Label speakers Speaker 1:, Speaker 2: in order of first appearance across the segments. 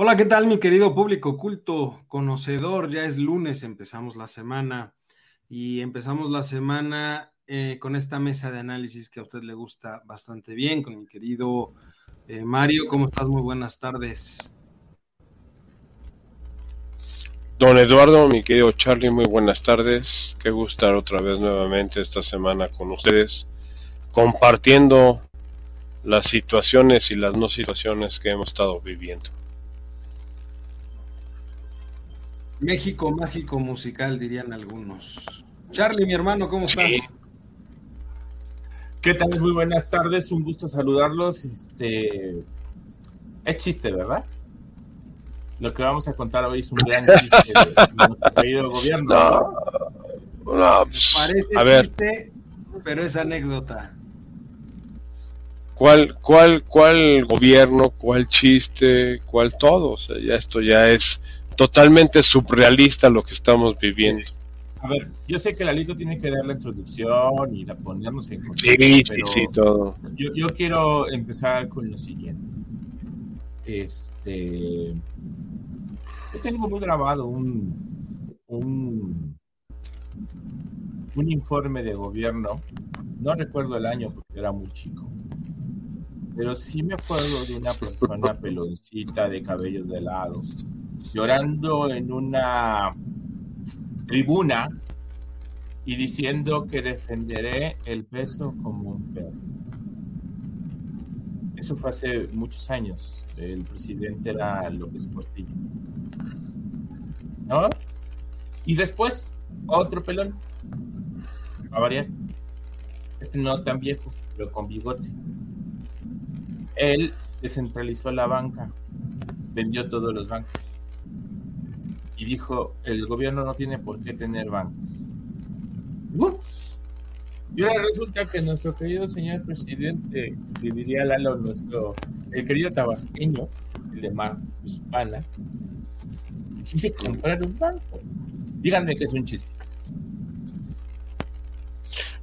Speaker 1: Hola, ¿qué tal mi querido público culto, conocedor? Ya es lunes, empezamos la semana y empezamos la semana eh, con esta mesa de análisis que a usted le gusta bastante bien, con mi querido eh, Mario. ¿Cómo estás? Muy buenas tardes.
Speaker 2: Don Eduardo, mi querido Charlie, muy buenas tardes. Qué gustar otra vez nuevamente esta semana con ustedes, compartiendo las situaciones y las no situaciones que hemos estado viviendo.
Speaker 1: México mágico musical, dirían algunos. Charlie, mi hermano, ¿cómo estás?
Speaker 3: ¿Qué tal? Muy buenas tardes, un gusto saludarlos. Este es chiste, ¿verdad? Lo que vamos a contar hoy es un gran chiste de nuestro querido gobierno.
Speaker 1: No, no, pues, Parece a chiste, pero es anécdota.
Speaker 2: ¿Cuál, cuál, cuál gobierno, cuál chiste, cuál todo? O sea, ya esto ya es totalmente surrealista lo que estamos viviendo.
Speaker 3: A ver, yo sé que Lalito tiene que dar la introducción y la ponernos en
Speaker 2: contexto. Sí, sí, sí, todo.
Speaker 3: Yo, yo, quiero empezar con lo siguiente. Este. Yo tengo muy grabado un, un, un informe de gobierno. No recuerdo el año porque era muy chico. Pero sí me acuerdo de una persona peloncita de cabellos de lado llorando en una tribuna y diciendo que defenderé el peso como un perro. Eso fue hace muchos años. El presidente era López Portillo. ¿No? Y después, otro pelón. A variar. Este no tan viejo, pero con bigote. Él descentralizó la banca, vendió todos los bancos y dijo, el gobierno no tiene por qué tener bancos. Y ahora resulta que nuestro querido señor presidente, le diría Lalo, nuestro, el querido tabasqueño, el de Hispana, quiere comprar un banco. Díganme que es un chiste.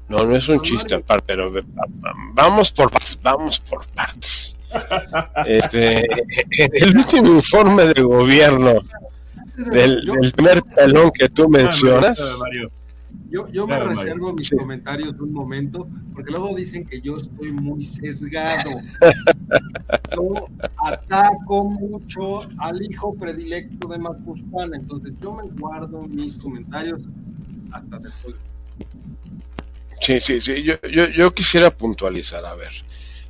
Speaker 2: No, no es un chiste, pero vamos por vamos por partes. Este, el último informe de gobierno del, primer talón que tú mencionas.
Speaker 1: Yo, yo me reservo mis comentarios un momento, porque luego dicen que yo estoy muy sesgado. yo ataco mucho al hijo predilecto de Macuspana, entonces yo me guardo mis comentarios hasta después.
Speaker 2: Sí, sí, sí, yo, yo, yo quisiera puntualizar, a ver.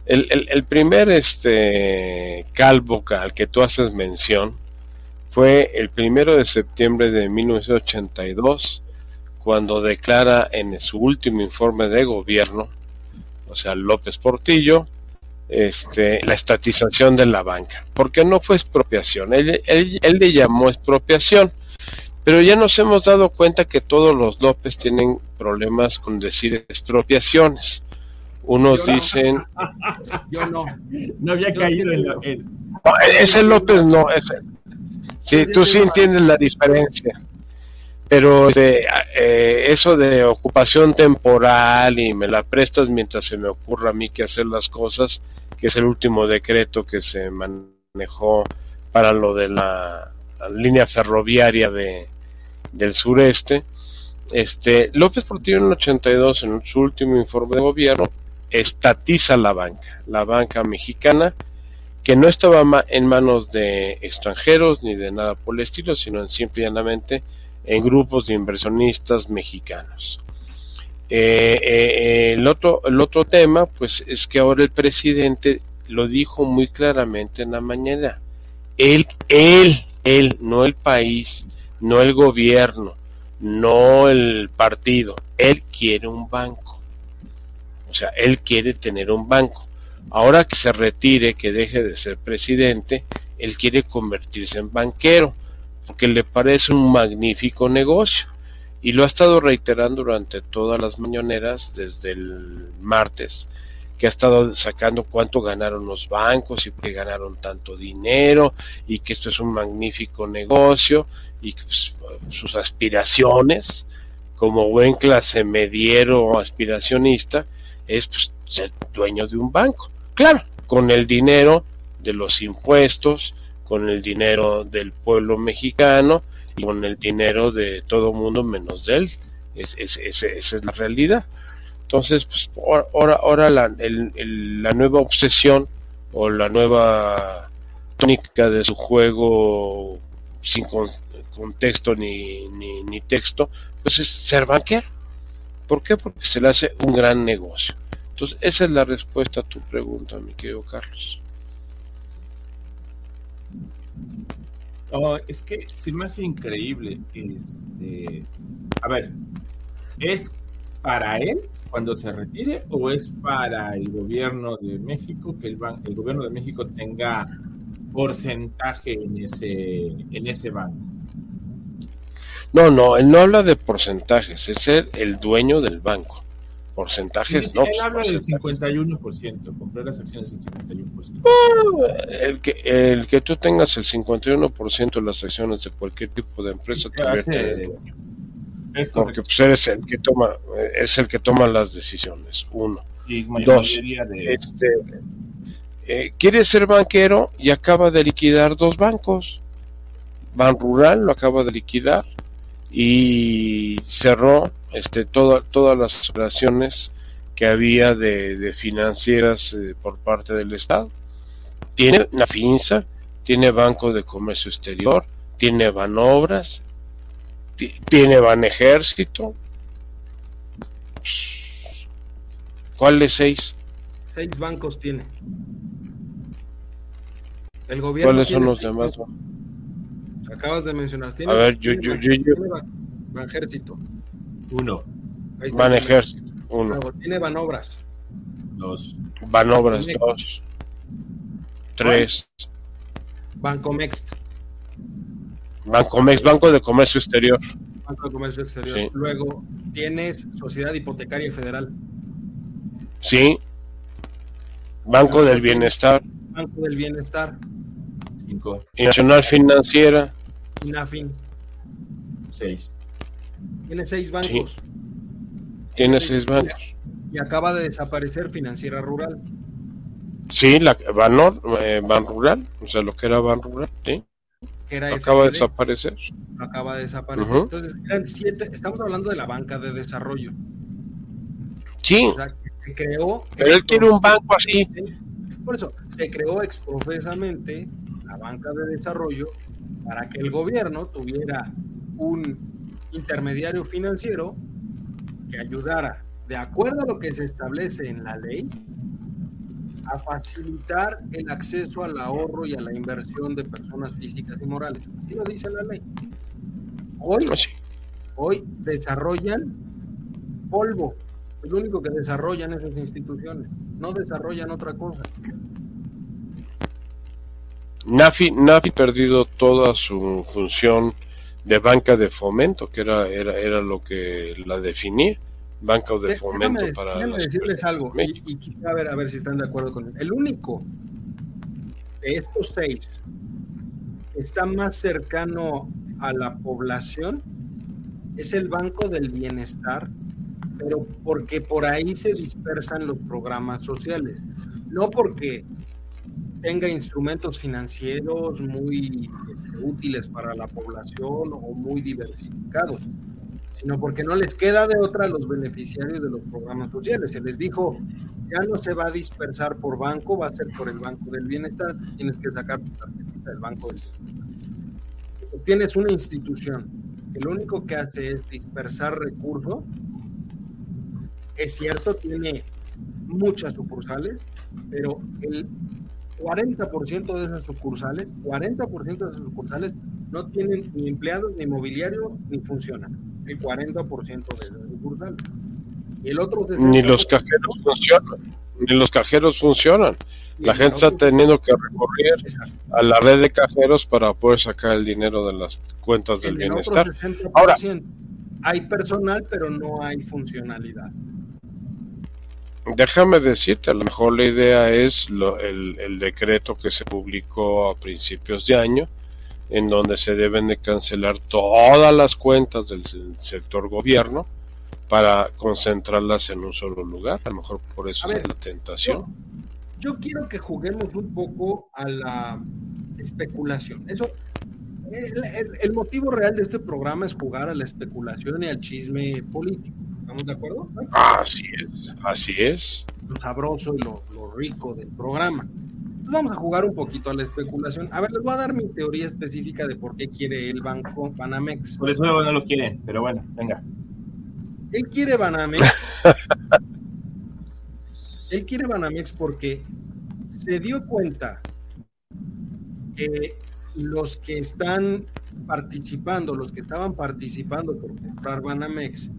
Speaker 2: El, el, el primer este calvo al que tú haces mención, fue el primero de septiembre de 1982 cuando declara en su último informe de gobierno, o sea, López Portillo, este, la estatización de la banca, porque no fue expropiación, él, él, le llamó expropiación, pero ya nos hemos dado cuenta que todos los López tienen problemas con decir expropiaciones. Unos dicen...
Speaker 3: Yo no, no había caído en, la,
Speaker 2: ese López no, ese, Sí, tú sí entiendes la diferencia. Pero este, eh, eso de ocupación temporal y me la prestas mientras se me ocurra a mí que hacer las cosas, que es el último decreto que se manejó para lo de la, línea ferroviaria de, del sureste. Este, López Portillo en el 82, en su último informe de gobierno, estatiza la banca, la banca mexicana, que no estaba en manos de extranjeros ni de nada por el estilo, sino en simple y llanamente en grupos de inversionistas mexicanos. Eh, eh, el, otro, el otro tema, pues es que ahora el presidente lo dijo muy claramente en la mañana. Él, él, él, no el país, no el gobierno, no el partido. Él quiere un banco. O sea, él quiere tener un banco. Ahora que se retire, que deje de ser presidente, él quiere convertirse en banquero, porque le parece un magnífico negocio. Y lo ha estado reiterando durante todas las mañaneras desde el martes, que ha estado sacando cuánto ganaron los bancos y que ganaron tanto dinero y que esto es un magnífico negocio y pues, sus aspiraciones como buen clase mediero aspiracionista es pues, ser dueño de un banco. Claro, con el dinero de los impuestos, con el dinero del pueblo mexicano y con el dinero de todo mundo menos de él. Es, esa es la realidad. Entonces, pues, ahora, ahora la, la nueva obsesión o la nueva tónica de su juego sin contexto ni, ni, ni, texto, pues es ser banquero. ¿Por qué? Porque se le hace un gran negocio. Entonces, esa es la respuesta a tu pregunta, mi querido Carlos.
Speaker 3: Oh, es que se me hace increíble. Este, a ver, ¿es para él cuando se retire o es para el gobierno de México que el, el gobierno de México tenga porcentaje en ese, en ese banco?
Speaker 2: No, no, él no habla de porcentajes, es ser el dueño del banco. Porcentajes, no.
Speaker 3: Él habla del 51%, compré las acciones del 51%.
Speaker 2: Ah, el, que, el que tú tengas el 51% de las acciones de cualquier tipo de empresa te hace, es porque pues eres el que toma, es el que toma las decisiones. Uno. Dos. De... Este, eh, quiere ser banquero y acaba de liquidar dos bancos. Ban Rural lo acaba de liquidar y cerró este, todas las operaciones que había de, financieras eh, por parte del Estado. Tiene una finza, tiene Banco de Comercio Exterior, tiene Banobras, tiene Ban Ejército. ¿Cuál seis?
Speaker 1: Seis bancos tiene. El gobierno
Speaker 2: ¿Cuáles son los demás?
Speaker 1: Acabas de mencionar.
Speaker 2: ¿Tiene, A ver, yo, yo, yo, yo.
Speaker 1: Ban Ejército.
Speaker 3: Uno.
Speaker 2: Van Ejército. Uno.
Speaker 1: Tiene Banobras.
Speaker 3: Dos.
Speaker 2: Banobras. Dos. Tres.
Speaker 1: Bancomex.
Speaker 2: Bancomex, Banco de Comercio Exterior.
Speaker 1: Banco de Comercio Exterior. Luego tienes Sociedad Hipotecaria Federal.
Speaker 2: Sí. Banco del Bienestar.
Speaker 1: Banco del Bienestar.
Speaker 3: Cinco.
Speaker 2: Y Nacional Financiera.
Speaker 1: INAFIN.
Speaker 3: Seis.
Speaker 1: Tiene seis bancos.
Speaker 2: Tiene seis bancos.
Speaker 1: Y acaba de desaparecer Financiera Rural.
Speaker 2: Sí, la Banor, eh, Ban Rural, o sea, lo que era Ban Rural, sí. acaba de desaparecer.
Speaker 1: Acaba de desaparecer. Entonces, eran siete, estamos hablando de la banca de desarrollo.
Speaker 2: Sí.
Speaker 1: O sea, se creó.
Speaker 2: Pero él quiere un banco así.
Speaker 1: Por eso, se creó exprofesamente la banca de desarrollo para que el gobierno tuviera un intermediario financiero que ayudara, de acuerdo a lo que se establece en la ley, a facilitar el acceso al ahorro y a la inversión de personas físicas y morales. Así lo dice la ley. Hoy, pues hoy desarrollan polvo. Es lo único que desarrollan esas instituciones. No desarrollan otra cosa.
Speaker 2: Nafi, Nafi perdido toda su función de banca de fomento, que era, era, era lo que la definía, banca de fomento para...
Speaker 1: Déjame decirles algo, y, quisiera ver, a ver si están de acuerdo con El único de estos seis está más cercano a la población es el Banco del Bienestar, pero porque por ahí se dispersan los programas sociales, no porque tenga instrumentos financieros muy este, útiles para la población o muy diversificados, sino porque no les queda de otra a los beneficiarios de los programas sociales. Se les dijo, ya no se va a dispersar por banco, va a ser por el Banco del Bienestar, tienes que sacar tu tarjetita del Banco del Bienestar. tienes una institución que lo único que hace es dispersar recursos. Es cierto, tiene muchas sucursales, pero el 40% de esas sucursales, 40% de esas sucursales no tienen ni empleados, ni mobiliarios, ni funcionan. El 40% de esas sucursales.
Speaker 2: Y el otro Ni los cajeros funcionan. Ni los cajeros funcionan. La gente está teniendo que recurrir a la red de cajeros para poder sacar el dinero de las cuentas del bienestar.
Speaker 1: Ahora, hay personal, pero no hay funcionalidad.
Speaker 2: Déjame decirte, a lo mejor la idea es el, el, decreto que se publicó a principios de año, en donde se deben de cancelar todas las cuentas del sector gobierno para concentrarlas en un solo lugar. A lo mejor por eso es la tentación.
Speaker 1: Yo, quiero que juguemos un poco a la especulación. Eso, el, motivo real de este programa es jugar a la especulación y al chisme político. ¿Estamos de acuerdo?
Speaker 2: Así es, así es.
Speaker 1: Lo sabroso y lo, rico del programa. vamos a jugar un poquito a la especulación. A ver, les voy a dar mi teoría específica de por qué quiere el banco Banamex.
Speaker 3: Por eso no lo quiere, pero bueno, venga.
Speaker 1: Él quiere Banamex. él quiere Banamex porque se dio cuenta que los que están participando, los que estaban participando por comprar Banamex,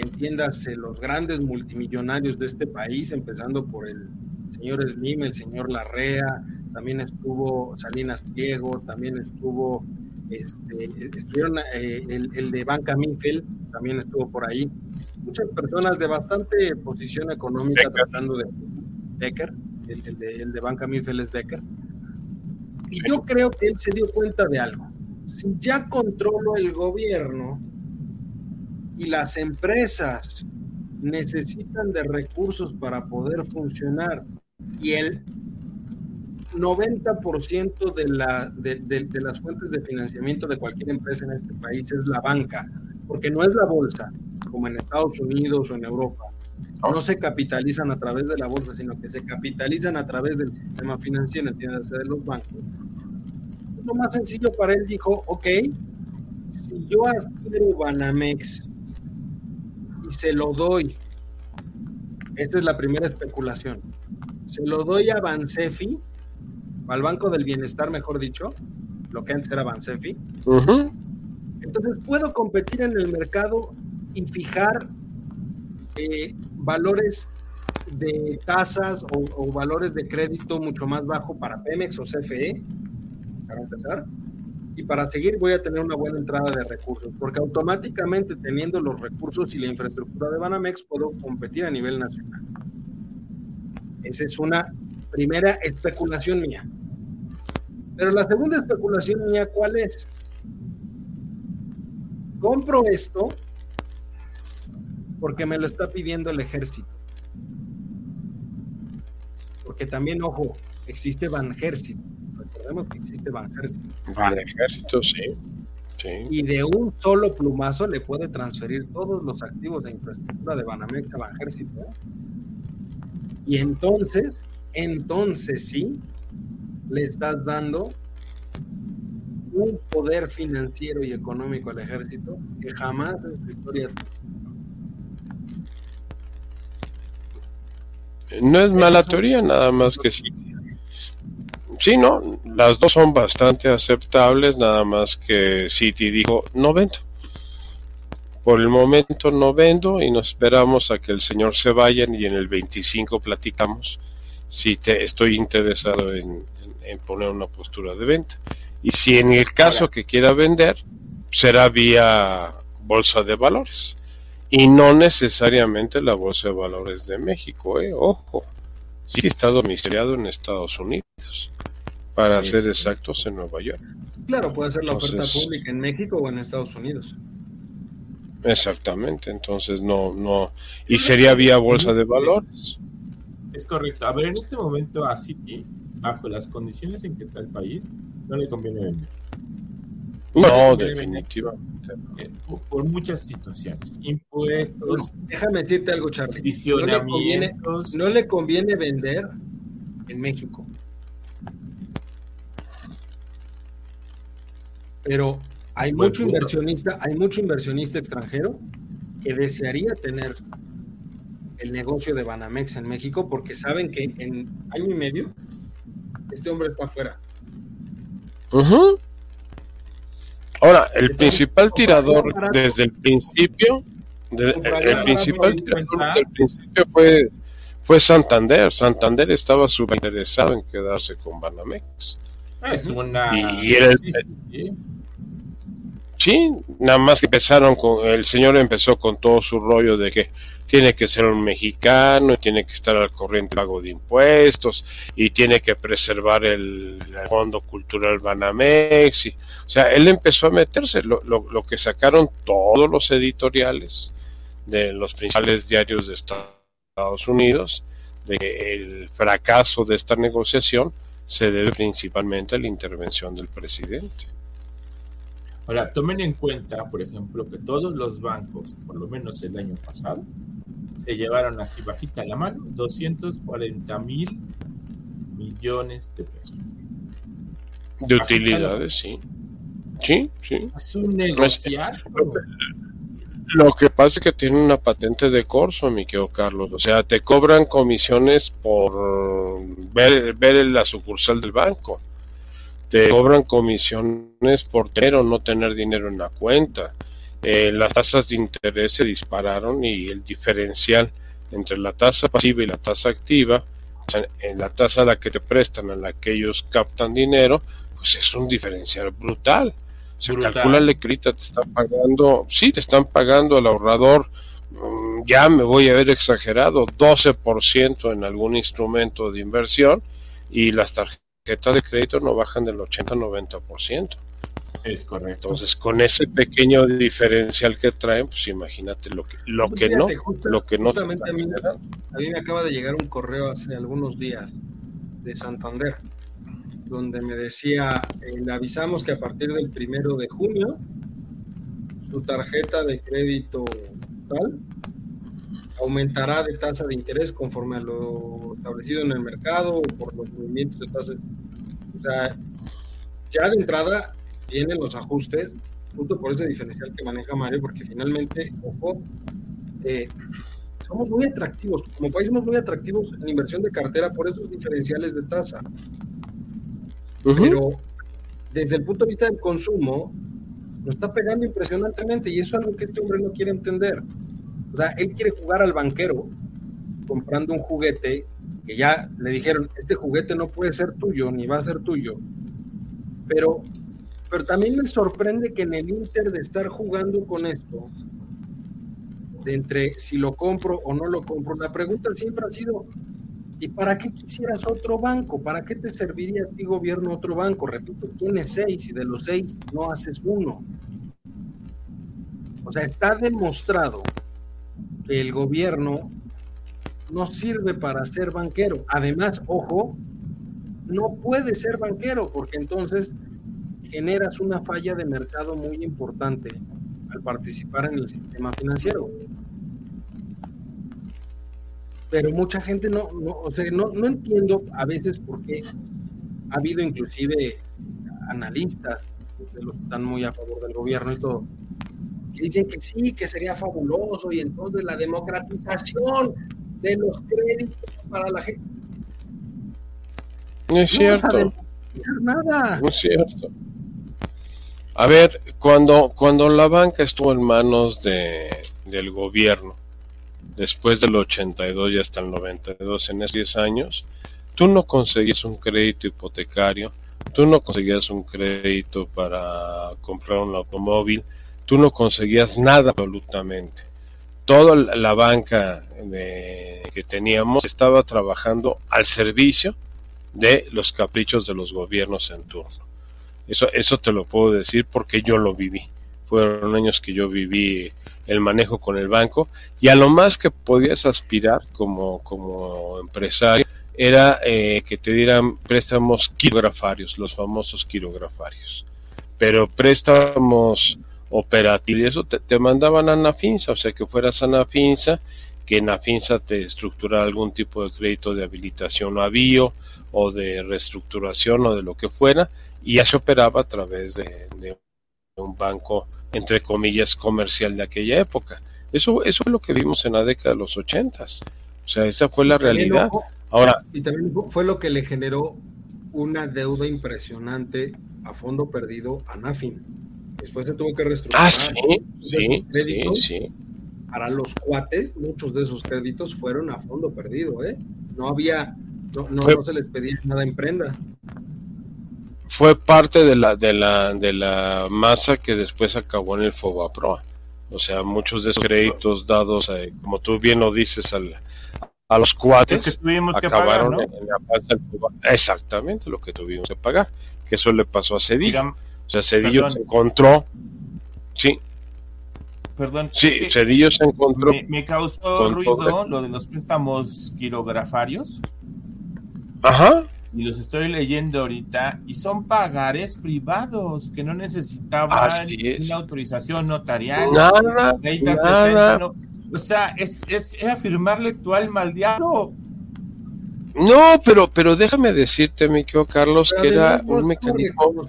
Speaker 1: entiéndase, los grandes multimillonarios de este país, empezando por el señor Slim, el señor Larrea, también estuvo Salinas Pliego, también estuvo, este, estuvieron eh, el, de Banca Mifel, también estuvo por ahí. Muchas personas de bastante posición económica tratando de Becker, el, de, el de Banca Mifel es Becker. Y yo creo que él se dio cuenta de algo. Si ya controlo el gobierno, y las empresas necesitan de recursos para poder funcionar y el 90% de, la, de, las fuentes de financiamiento de cualquier empresa en este país es la banca, porque no es la bolsa, como en Estados Unidos o en Europa. No se capitalizan a través de la bolsa, sino que se capitalizan a través del sistema financiero, entiéndase, de los bancos. Lo más sencillo para él dijo, ok, si yo adquiero Banamex se lo doy. Esta es la primera especulación. Se lo doy a Bansefi, al Banco del Bienestar, mejor dicho, lo que antes era Bansefi. Entonces puedo competir en el mercado y fijar eh, valores de tasas o, o, valores de crédito mucho más bajo para Pemex o CFE, para empezar y para seguir voy a tener una buena entrada de recursos, porque automáticamente teniendo los recursos y la infraestructura de Banamex puedo competir a nivel nacional. Esa es una primera especulación mía. Pero la segunda especulación mía, ¿cuál es? Compro esto porque me lo está pidiendo el ejército. Porque también, ojo, existe Banjército Que existe
Speaker 2: Banjército. sí. sí.
Speaker 1: Y de un solo plumazo le puede transferir todos los activos de infraestructura de Banamex a Banjército. Y entonces, entonces sí, le estás dando un poder financiero y económico al ejército que jamás en su historia
Speaker 2: no es mala teoría, nada más que sí sí, no, las dos son bastante aceptables, nada más que City dijo, no vendo. Por el momento no vendo y nos esperamos a que el señor se vaya y en el 25 platicamos si te, estoy interesado en, poner una postura de venta. Y si en el caso que quiera vender, será vía bolsa de valores. Y no necesariamente la bolsa de valores de México, ¿eh? ojo. Sí está domiciliado en Estados Unidos para ser exactos, en Nueva York.
Speaker 1: Claro, puede ser la oferta pública en México o en Estados Unidos.
Speaker 2: Exactamente, entonces no, no, y sería vía bolsa de valores.
Speaker 3: Es correcto. A ver, en este momento a Citi, bajo las condiciones en que está el país, no le conviene vender.
Speaker 2: No, definitivamente.
Speaker 3: Eh, por, muchas situaciones. Impuestos.
Speaker 1: Déjame decirte algo, Charlie. No le, conviene, no le conviene vender en México. Pero Hay mucho inversionista, hay mucho inversionista extranjero que desearía tener el negocio de Banamex en México porque saben que en año y medio este hombre está afuera.
Speaker 2: Ahora, el principal tirador desde el principio, el principal tirador desde el principio fue, fue Santander. Santander estaba súper interesado en quedarse con Banamex.
Speaker 3: Es una...
Speaker 2: Y, era Sí, nada más que empezaron con, el señor empezó con todo su rollo de que tiene que ser un mexicano, y tiene que estar al corriente pago de impuestos, y tiene que preservar el, fondo cultural Banamex. Y, o sea, él empezó a meterse, lo, lo, que sacaron todos los editoriales de los principales diarios de Estados Unidos, de que el fracaso de esta negociación se debe principalmente a la intervención del presidente.
Speaker 3: Ahora, tomen en cuenta, por ejemplo, que todos los bancos, por lo menos el año pasado, se llevaron así bajita la mano 240 mil millones de pesos.
Speaker 2: De utilidades, sí. Sí, sí.
Speaker 3: Es un negociar.
Speaker 2: Lo que pasa es que tiene una patente de corso, mi querido Carlos. O sea, te cobran comisiones por ver, ver la sucursal del banco te cobran comisiones por tener o no tener dinero en la cuenta. Eh, las tasas de interés se dispararon y el diferencial entre la tasa pasiva y la tasa activa, o sea, en la tasa a la que te prestan, a la que ellos captan dinero, pues es un diferencial brutal. Se calcula el crédito, te están pagando, sí, te están pagando al ahorrador, mm, ya me voy a ver exagerado, 12% en algún instrumento de inversión y las tarjetas de crédito no bajan del 80-90%.
Speaker 3: Es correcto.
Speaker 2: Entonces, con ese pequeño diferencial que traen, pues imagínate lo que, lo que no, lo que no.
Speaker 1: a, mí, a mí me acaba de llegar un correo hace algunos días de Santander, donde me decía, eh, le avisamos que a partir del primero de junio, su tarjeta de crédito tal aumentará de tasa de interés conforme a lo establecido en el mercado o por los movimientos de tasa. O sea, ya de entrada vienen los ajustes, justo por ese diferencial que maneja Mario, porque finalmente, ojo, eh, somos muy atractivos, como país somos muy atractivos en inversión de cartera por esos diferenciales de tasa. Pero desde el punto de vista del consumo, nos está pegando impresionantemente y eso es algo que este hombre no quiere entender. O sea, él quiere jugar al banquero comprando un juguete que ya le dijeron, este juguete no puede ser tuyo, ni va a ser tuyo. Pero, pero también me sorprende que en el Inter de estar jugando con esto, de entre si lo compro o no lo compro, la pregunta siempre ha sido, ¿y para qué quisieras otro banco? ¿Para qué te serviría a ti gobierno otro banco? Repito, tienes seis y de los seis no haces uno. O sea, está demostrado el gobierno no sirve para ser banquero. Además, ojo, no puede ser banquero porque entonces generas una falla de mercado muy importante al participar en el sistema financiero. Pero mucha gente no, no, o sea, no, no entiendo a veces por qué ha habido inclusive analistas de los que están muy a favor del gobierno y todo, dicen que sí, que sería fabuloso y entonces la democratización de los créditos para la gente.
Speaker 2: No es cierto.
Speaker 1: No nada.
Speaker 2: No es cierto. A ver, cuando, cuando la banca estuvo en manos de, del gobierno, después del 82 y hasta el 92, en esos 10 años, tú no conseguías un crédito hipotecario, tú no conseguías un crédito para comprar un automóvil, tú no conseguías nada absolutamente. Toda la banca que teníamos estaba trabajando al servicio de los caprichos de los gobiernos en turno. Eso, eso te lo puedo decir porque yo lo viví. Fueron años que yo viví el manejo con el banco y a lo más que podías aspirar como, como empresario era eh, que te dieran préstamos quirografarios, los famosos quirografarios. Pero préstamos operativo y eso te, mandaban a Nafinsa, o sea que fueras a Nafinsa, que Nafinsa te estructurara algún tipo de crédito de habilitación o avío o de reestructuración o de lo que fuera y ya se operaba a través de, un banco, entre comillas, comercial de aquella época. Eso, eso es lo que vimos en la década de los ochentas. O sea, esa fue la realidad. Ahora.
Speaker 1: Y también fue lo que le generó una deuda impresionante a fondo perdido a Nafin. Después se tuvo que reestructurar.
Speaker 2: Ah, sí, sí, sí,
Speaker 1: Para los cuates, muchos de esos créditos fueron a fondo perdido, ¿eh? No había, no, no, se les pedía nada en prenda.
Speaker 2: Fue parte de la, de la, de la masa que después acabó en el Fobaproa. O sea, muchos de esos créditos dados, eh, como tú bien lo dices, al, a los cuates
Speaker 3: que tuvimos acabaron que pagar, en
Speaker 2: la Exactamente lo que tuvimos que pagar. Que eso le pasó a Cedillo. o sea, Cedillo se encontró. Sí.
Speaker 3: Perdón.
Speaker 2: Sí, Cedillo se encontró.
Speaker 3: Me, causó ruido lo de los préstamos quirografarios.
Speaker 2: Ajá.
Speaker 3: Y los estoy leyendo ahorita y son pagares privados que no necesitaban una autorización notarial.
Speaker 2: Nada, nada.
Speaker 3: O sea, es, es, afirmarle tu alma al diablo.
Speaker 2: No, pero, pero déjame decirte, mi querido Carlos, que era un mecanismo.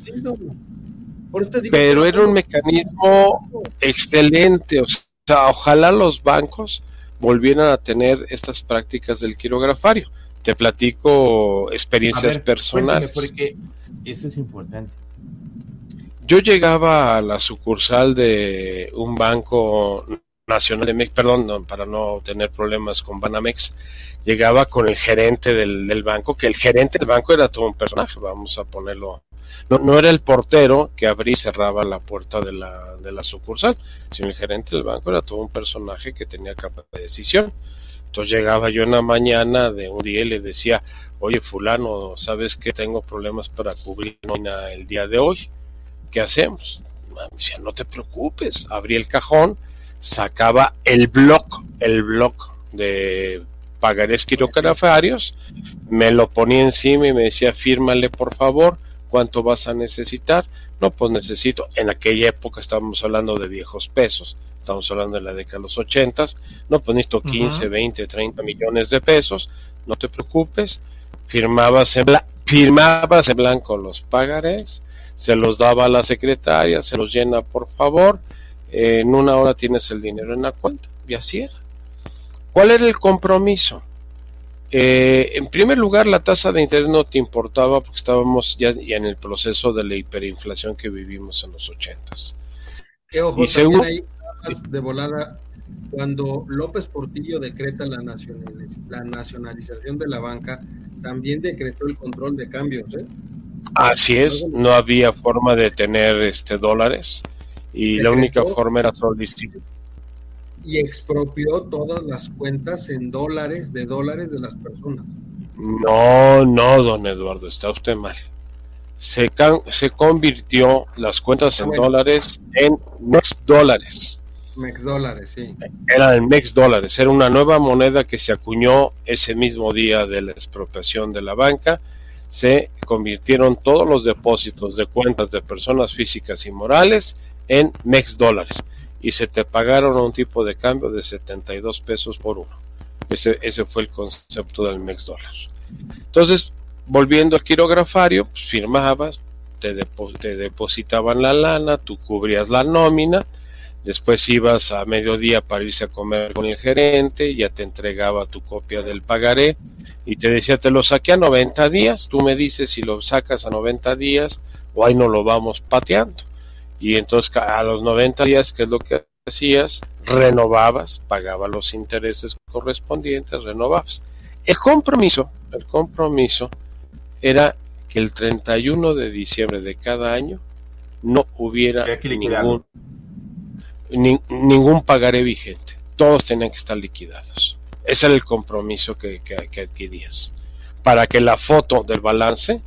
Speaker 2: Pero era un mecanismo excelente. O sea, ojalá los bancos volvieran a tener estas prácticas del quirografario. Te platico experiencias personales.
Speaker 3: Porque eso es importante.
Speaker 2: Yo llegaba a la sucursal de un banco Nacional de Mex, perdón, para no tener problemas con Banamex, llegaba con el gerente del, banco, que el gerente del banco era todo un personaje, vamos a ponerlo. No, no era el portero que abría y cerraba la puerta de la, de la sucursal, sino el gerente del banco era todo un personaje que tenía capacidad de decisión. Entonces llegaba yo en la mañana de un día y le decía, oye fulano, ¿sabes que tengo problemas para cubrir el día de hoy? ¿Qué hacemos? Me decía, no te preocupes, abrí el cajón, sacaba el blog, el blog de pagarés quirografarios, me lo ponía encima y me decía, fírmale por favor, ¿cuánto vas a necesitar? No, pues necesito, en aquella época estábamos hablando de viejos pesos, estamos hablando de la década de los ochentas, no, pues necesito 15, 20, 30 millones de pesos, no te preocupes, firmabas en, firmabas en blanco los pagarés, se los daba a la secretaria, se los llena por favor, en una hora tienes el dinero en la cuenta. Y así era. ¿Cuál era el compromiso? Eh, en primer lugar, la tasa de interés no te importaba porque estábamos ya, en el proceso de la hiperinflación que vivimos en los ochentas.
Speaker 1: y según, ahí, de volada, cuando López Portillo decreta la, la nacionalización de la banca, también decretó el control de cambios. ¿eh?
Speaker 2: Así es, no había forma de tener este dólares y la única forma era solicitar.
Speaker 1: Y expropió todas las cuentas en dólares de dólares de las personas.
Speaker 2: No, no, don Eduardo, está usted mal. Se, se convirtió las cuentas en dólares en mex dólares.
Speaker 1: Mex dólares, sí.
Speaker 2: Era en mex dólares, era una nueva moneda que se acuñó ese mismo día de la expropiación de la banca. Se convirtieron todos los depósitos de cuentas de personas físicas y morales en MEX dólares y se te pagaron un tipo de cambio de 72 pesos por uno. Ese, ese fue el concepto del MEX dólar. Entonces, volviendo al quirografario, pues, firmabas, te, te depositaban la lana, tú cubrías la nómina, después ibas a mediodía para irse a comer con el gerente, ya te entregaba tu copia del pagaré y te decía, te lo saqué a 90 días, tú me dices si lo sacas a 90 días o ahí no lo vamos pateando y entonces a los 90 días, ¿qué es lo que hacías? Renovabas, pagabas los intereses correspondientes, renovabas. El compromiso, el compromiso era que el 31 de diciembre de cada año no hubiera ningún, ningún pagaré vigente. Todos tenían que estar liquidados. Ese era el compromiso que, adquirías. Para que la foto del balance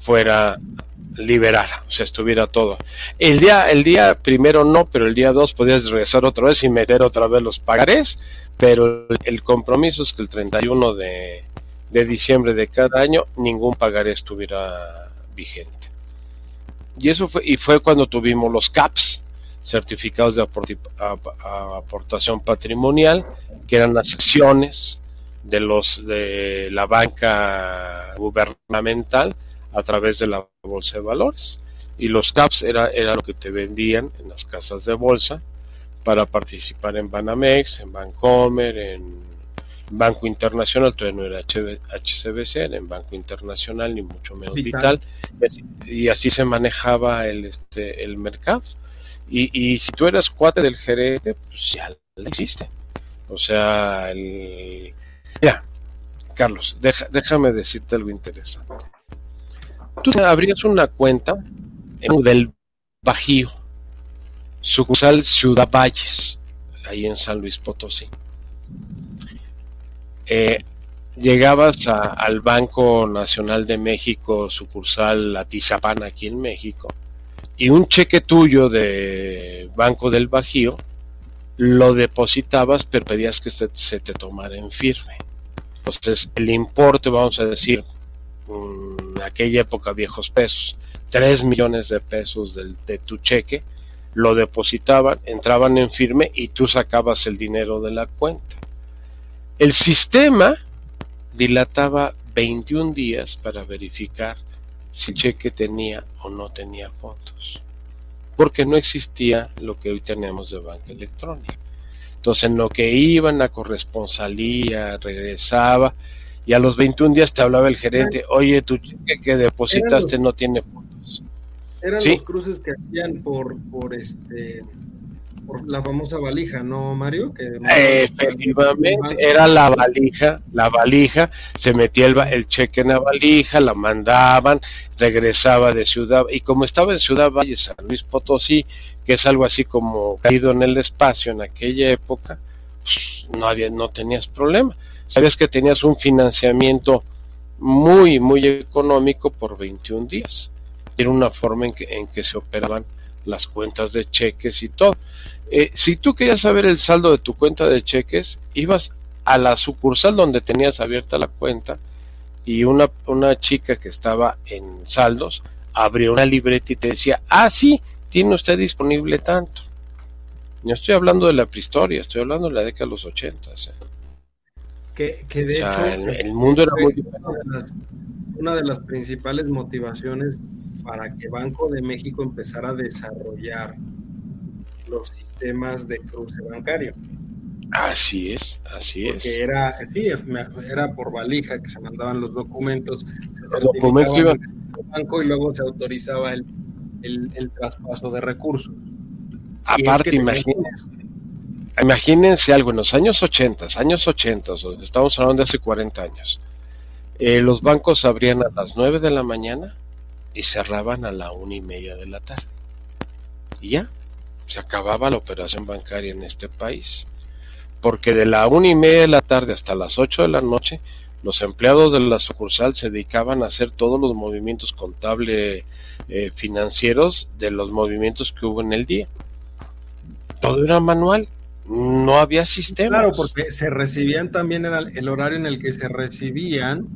Speaker 2: fuera liberar, o sea, estuviera todo. El día, el día primero no, pero el día dos podías regresar otra vez y meter otra vez los pagarés, pero el compromiso es que el 31 de, de diciembre de cada año ningún pagaré estuviera vigente. Y eso fue, y fue cuando tuvimos los CAPS, certificados de aportación patrimonial, que eran las acciones de los de la banca gubernamental a través de la bolsa de valores. y los CAPS era, era lo que te vendían en las casas de bolsa para participar en Banamex, en Bancomer, en Banco Internacional, todavía no era HCBC, era en Banco Internacional ni mucho menos Vital, y, así, se manejaba el, este, el mercado. Y, y si tú eras cuate del gerente, pues ya existe. O sea, el... ya, Carlos, déjame decirte algo interesante. Tú abrías una cuenta en del Bajío, sucursal Ciudad Valles, ahí en San Luis Potosí. Eh, llegabas al Banco Nacional de México, sucursal Atizapán aquí en México, y un cheque tuyo de Banco del Bajío lo depositabas, pero pedías que se, te tomara en firme. Entonces, el importe, vamos a decir, en aquella época viejos pesos, 3 millones de pesos de tu cheque, lo depositaban, entraban en firme y tú sacabas el dinero de la cuenta. El sistema dilataba 21 días para verificar si el cheque tenía o no tenía fondos, porque no existía lo que hoy tenemos de banca electrónica. Entonces, en lo que iban a corresponsalía, regresaba, y a los 21 días te hablaba el gerente, oye, tu cheque que depositaste no tiene fondos.
Speaker 1: Eran los cruces que hacían por, por este por la famosa valija, ¿no, Mario? Que
Speaker 2: Efectivamente, era la valija, la valija, se metía el, el, cheque en la valija, la mandaban, regresaba de Ciudad, y como estaba en Ciudad Valle, San Luis Potosí, que es algo así como caído en el espacio en aquella época, pues, no había, no tenías problema. Sabías que tenías un financiamiento muy, muy económico por 21 días. Era una forma en que, en que se operaban las cuentas de cheques y todo. Eh, si tú querías saber el saldo de tu cuenta de cheques, ibas a la sucursal donde tenías abierta la cuenta y una, una chica que estaba en saldos abrió una libreta y te decía, ah, sí, tiene usted disponible tanto. No estoy hablando de la prehistoria, estoy hablando de la década de los ochentas.
Speaker 1: Que, que, de hecho,
Speaker 2: el, mundo era muy
Speaker 1: Una de las principales motivaciones para que Banco de México empezara a desarrollar los sistemas de cruce bancario.
Speaker 2: Así es, así
Speaker 1: es. Era, sí, era por valija que se mandaban los documentos,
Speaker 2: los documentos iban
Speaker 1: banco y luego se autorizaba el, el, traspaso de recursos.
Speaker 2: Aparte, imagínense, imagínense algo, en los años 80, años 80, estamos hablando de hace 40 años, eh, los bancos abrían a las 9 de la mañana y cerraban a la una y media de la tarde. Y ya, se acababa la operación bancaria en este país. Porque de la una y media de la tarde hasta las 8 de la noche, los empleados de la sucursal se dedicaban a hacer todos los movimientos contables eh, financieros de los movimientos que hubo en el día. Todo era manual, no había sistema.
Speaker 1: Claro, porque se recibían también el horario en el que se recibían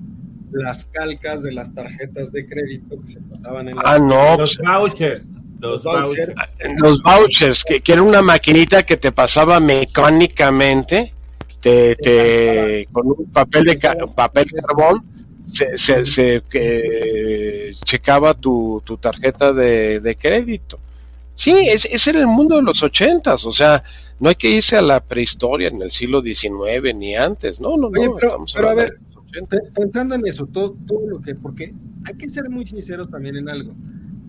Speaker 1: las calcas de las tarjetas de crédito que se pasaban en
Speaker 2: ah, no,
Speaker 3: los pues, vouchers.
Speaker 2: Los vouchers, los vouchers que, que, era una maquinita que te pasaba mecánicamente, te, te con un papel de papel carbón, se, se, se checaba tu, tu tarjeta de, de, crédito. Sí, es, ese era el mundo de los ochentas, o sea, no hay que irse a la prehistoria en el siglo XIX ni antes, no, no, no.
Speaker 1: pero a ver, Pensando en eso, todo, todo lo que, porque hay que ser muy sinceros también en algo.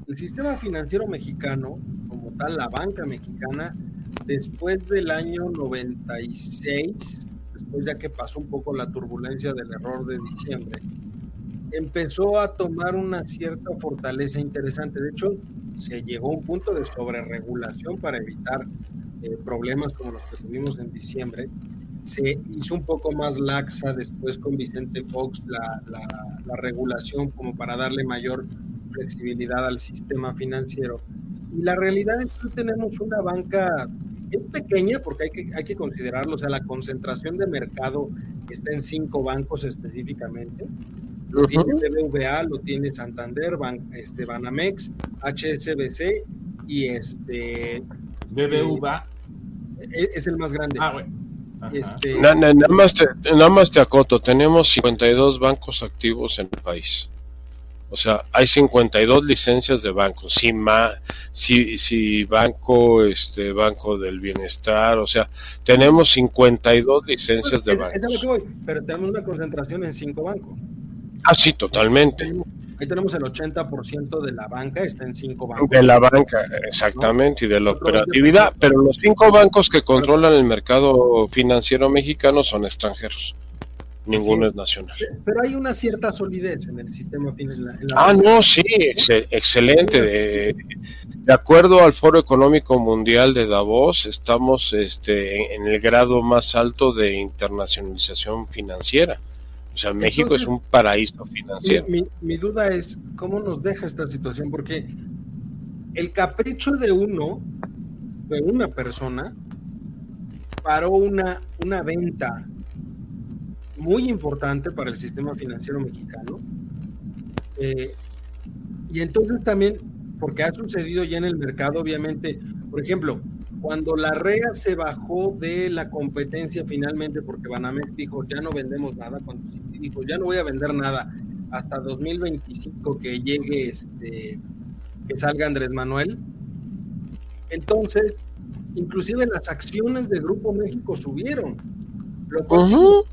Speaker 1: El sistema financiero mexicano, como tal, la banca mexicana, después del año 96, después ya que pasó un poco la turbulencia del error de diciembre, empezó a tomar una cierta fortaleza interesante. De hecho, se llegó a un punto de sobreregulación para evitar eh, problemas como los que tuvimos en diciembre se hizo un poco más laxa después con Vicente Fox la, la, regulación como para darle mayor flexibilidad al sistema financiero. Y la realidad es que tenemos una banca, es pequeña porque hay que, hay que considerarlo, o sea, la concentración de mercado está en cinco bancos específicamente. Lo tiene BBVA, lo tiene Santander, este, Banamex, HSBC y este...
Speaker 3: BBVA.
Speaker 1: Eh, es el más grande.
Speaker 3: Ah, bueno.
Speaker 2: Este... nada, más te, nada más te acoto, tenemos 52 bancos activos en el país. O sea, hay 52 licencias de banco. Si, ma, si, si banco, este, banco del bienestar, o sea, tenemos 52 licencias de banco.
Speaker 1: pero tenemos una concentración en cinco bancos.
Speaker 2: Ah, sí, totalmente.
Speaker 1: Ahí tenemos el 80% de la banca, está en cinco bancos.
Speaker 2: De la banca, exactamente, y de la operatividad, pero los cinco bancos que controlan el mercado financiero mexicano son extranjeros ninguno es nacional.
Speaker 1: Pero hay una cierta solidez en el sistema financiero.
Speaker 2: Ah, no, sí, excelente. De, acuerdo al Foro Económico Mundial de Davos, estamos este, en el grado más alto de internacionalización financiera. O sea, México es un paraíso financiero.
Speaker 1: Mi, mi, duda es, ¿cómo nos deja esta situación? Porque el capricho de uno, de una persona, paró una, una venta muy importante para el sistema financiero mexicano. Eh, y entonces también, porque ha sucedido ya en el mercado, obviamente, por ejemplo, cuando la REA se bajó de la competencia finalmente, porque Banamex dijo, ya no vendemos nada, cuando dijo, ya no voy a vender nada hasta 2025 que llegue, este, que salga Andrés Manuel. Entonces, inclusive las acciones de Grupo México subieron, lo cual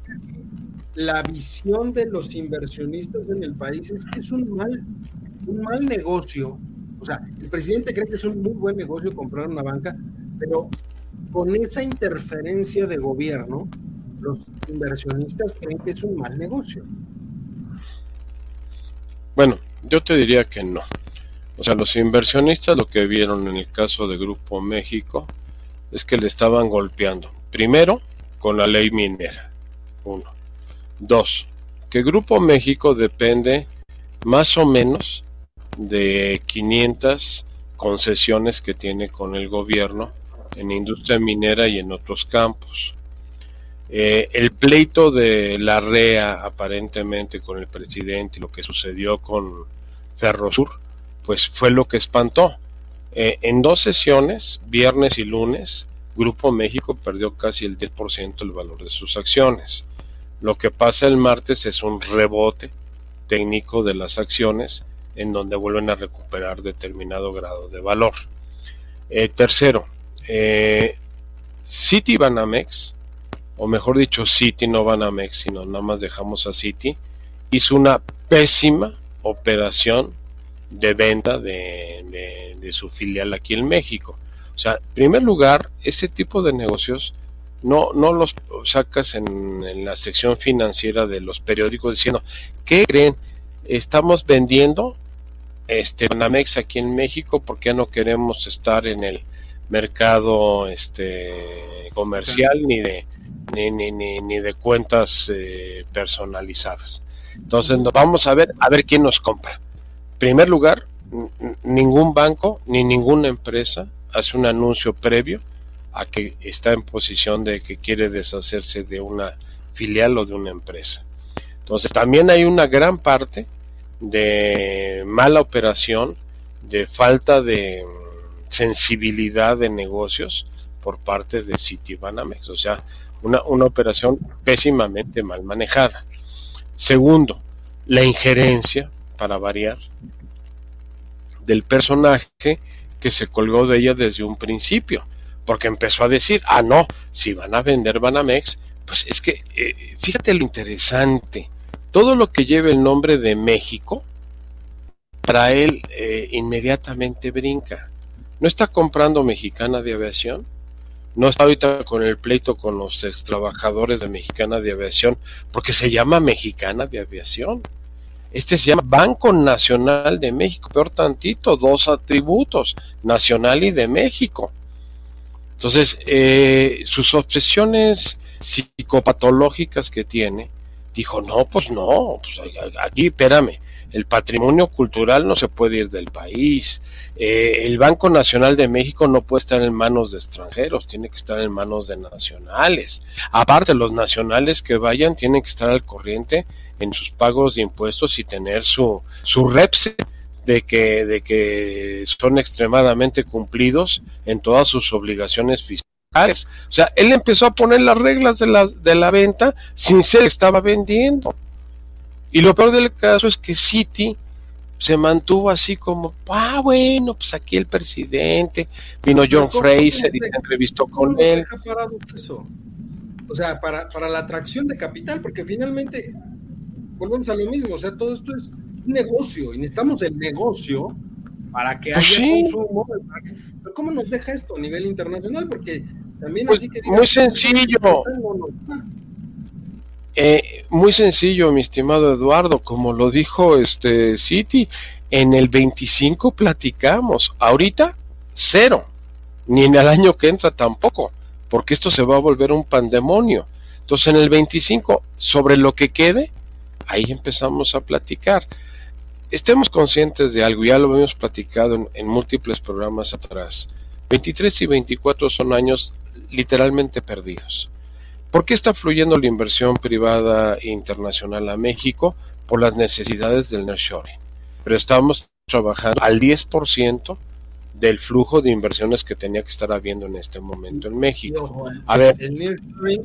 Speaker 1: la visión de los inversionistas en el país es que es un mal, un mal negocio. O sea, el presidente cree que es un muy buen negocio comprar una banca, pero con esa interferencia de gobierno, los inversionistas creen que es un mal negocio.
Speaker 2: Bueno, yo te diría que no. O sea, los inversionistas lo que vieron en el caso de Grupo México es que le estaban golpeando. Primero, con la ley minera. Uno. Dos, que Grupo México depende más o menos de 500 concesiones que tiene con el gobierno en industria minera y en otros campos. Eh, el pleito de la REA aparentemente con el presidente y lo que sucedió con Ferrosur, pues fue lo que espantó. Eh, en dos sesiones, viernes y lunes, Grupo México perdió casi el 10% del valor de sus acciones. Lo que pasa el martes es un rebote técnico de las acciones en donde vuelven a recuperar determinado grado de valor. Eh, tercero, eh, City Banamex, o mejor dicho, City no Banamex, sino nada más dejamos a City, hizo una pésima operación de venta de, de su filial aquí en México. O sea, en primer lugar, ese tipo de negocios no, no los sacas en, la sección financiera de los periódicos diciendo, ¿qué creen? Estamos vendiendo este Banamex aquí en México porque ya no queremos estar en el mercado este comercial ni de ni, ni, ni, de cuentas eh, personalizadas. Entonces vamos a ver a ver quién nos compra. En primer lugar, ningún banco ni ninguna empresa hace un anuncio previo a que está en posición de que quiere deshacerse de una filial o de una empresa. Entonces también hay una gran parte de mala operación, de falta de sensibilidad de negocios por parte de Citibanamex, o sea, una, una operación pésimamente mal manejada. Segundo, la injerencia, para variar, del personaje que se colgó de ella desde un principio porque empezó a decir, ah, no, si van a vender Banamex, pues es que, eh, fíjate lo interesante, todo lo que lleve el nombre de México, para él eh, inmediatamente brinca. ¿No está comprando Mexicana de Aviación? ¿No está ahorita con el pleito con los ex trabajadores de Mexicana de Aviación? Porque se llama Mexicana de Aviación. Este se llama Banco Nacional de México, peor tantito, dos atributos, Nacional y de México. Entonces, eh, sus obsesiones psicopatológicas que tiene, dijo, no, pues no, pues aquí, espérame, el patrimonio cultural no se puede ir del país, eh, el Banco Nacional de México no puede estar en manos de extranjeros, tiene que estar en manos de nacionales. Aparte, los nacionales que vayan tienen que estar al corriente en sus pagos de impuestos y tener su, su REPSE de que, de que son extremadamente cumplidos en todas sus obligaciones fiscales. O sea, él empezó a poner las reglas de la, de la venta sin ser estaba vendiendo. Y lo peor del caso es que Citi se mantuvo así como, ah, bueno, pues aquí el presidente, vino John Fraser y se entrevistó con él.
Speaker 1: Eso? O sea, para, para la atracción de capital, porque finalmente volvemos a lo mismo, o sea, todo esto es negocio y necesitamos el negocio para que pues haya consumo. Pero ¿cómo nos deja esto a nivel internacional? Porque también
Speaker 2: pues
Speaker 1: así que...
Speaker 2: muy sencillo. Eh, muy sencillo, mi estimado Eduardo, como lo dijo este City, en el 25 platicamos, ahorita cero, ni en el año que entra tampoco, porque esto se va a volver un pandemonio. Entonces en el 25, sobre lo que quede, ahí empezamos a platicar. Estemos conscientes de algo, ya lo hemos platicado en, en múltiples programas atrás. 23 y 24 son años literalmente perdidos. ¿Por qué está fluyendo la inversión privada internacional a México? Por las necesidades del nearshoring. Pero estamos trabajando al 10% del flujo de inversiones que tenía que estar habiendo en este momento en México.
Speaker 1: a ver, el nearshoring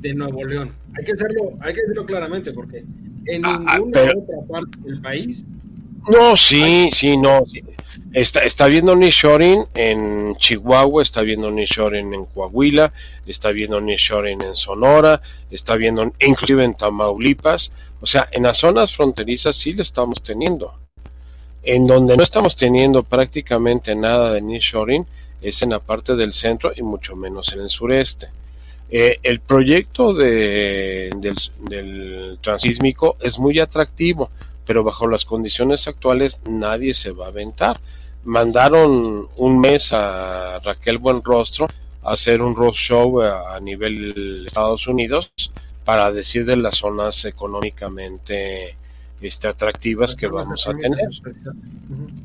Speaker 1: de Nuevo León. Hay que hacerlo, hay que decirlo claramente porque en ah, ah, ninguna otra parte del país.
Speaker 2: No, sí, sí, no. Está, está viendo nearshoring en Chihuahua, está viendo nearshoring en Coahuila, está viendo nearshoring en Sonora, está viendo inclusive en Tamaulipas. O sea, en las zonas fronterizas sí lo estamos teniendo. En donde no estamos teniendo prácticamente nada de nearshoring es en la parte del centro y mucho menos en el sureste. Eh, el proyecto de, del, del transísmico es muy atractivo, pero bajo las condiciones actuales nadie se va a aventar. Mandaron un mes a Raquel Buenrostro a hacer un roadshow a, a nivel Estados Unidos para decir de las zonas económicamente este, atractivas que vamos a tener.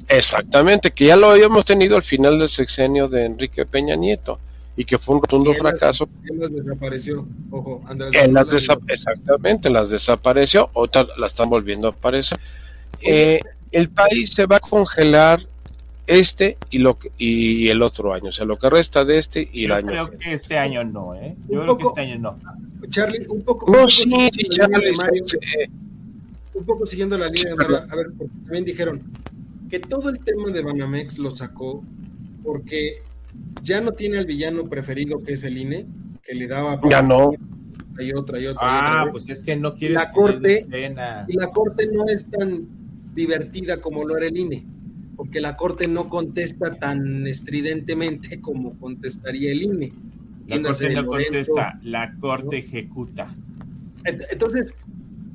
Speaker 2: Exactamente, que ya lo habíamos tenido al final del sexenio de Enrique Peña Nieto y que fue un rotundo fracaso.
Speaker 1: las desapareció, ojo,
Speaker 2: las exactamente, las desapareció, otras las están volviendo a aparecer. Eh, el país se va a congelar este y lo y el otro año, o sea, lo que resta de este y el año.
Speaker 3: Creo que este año no, ¿eh? Yo creo que este año no.
Speaker 1: Charlie, un poco.
Speaker 2: No, sí, sí, Charlie,
Speaker 1: un poco siguiendo la línea, a ver, porque también dijeron que todo el tema de Banamex lo sacó porque ya no tiene al villano preferido que es el INE, que le daba.
Speaker 2: Ya no.
Speaker 1: Y otra y otra.
Speaker 3: Ah, pues es que no quiere
Speaker 1: la corte Y la corte no es tan divertida como lo era el INE porque la Corte no contesta tan estridentemente como contestaría el INE.
Speaker 3: La Corte no contesta, la Corte ejecuta.
Speaker 1: Entonces,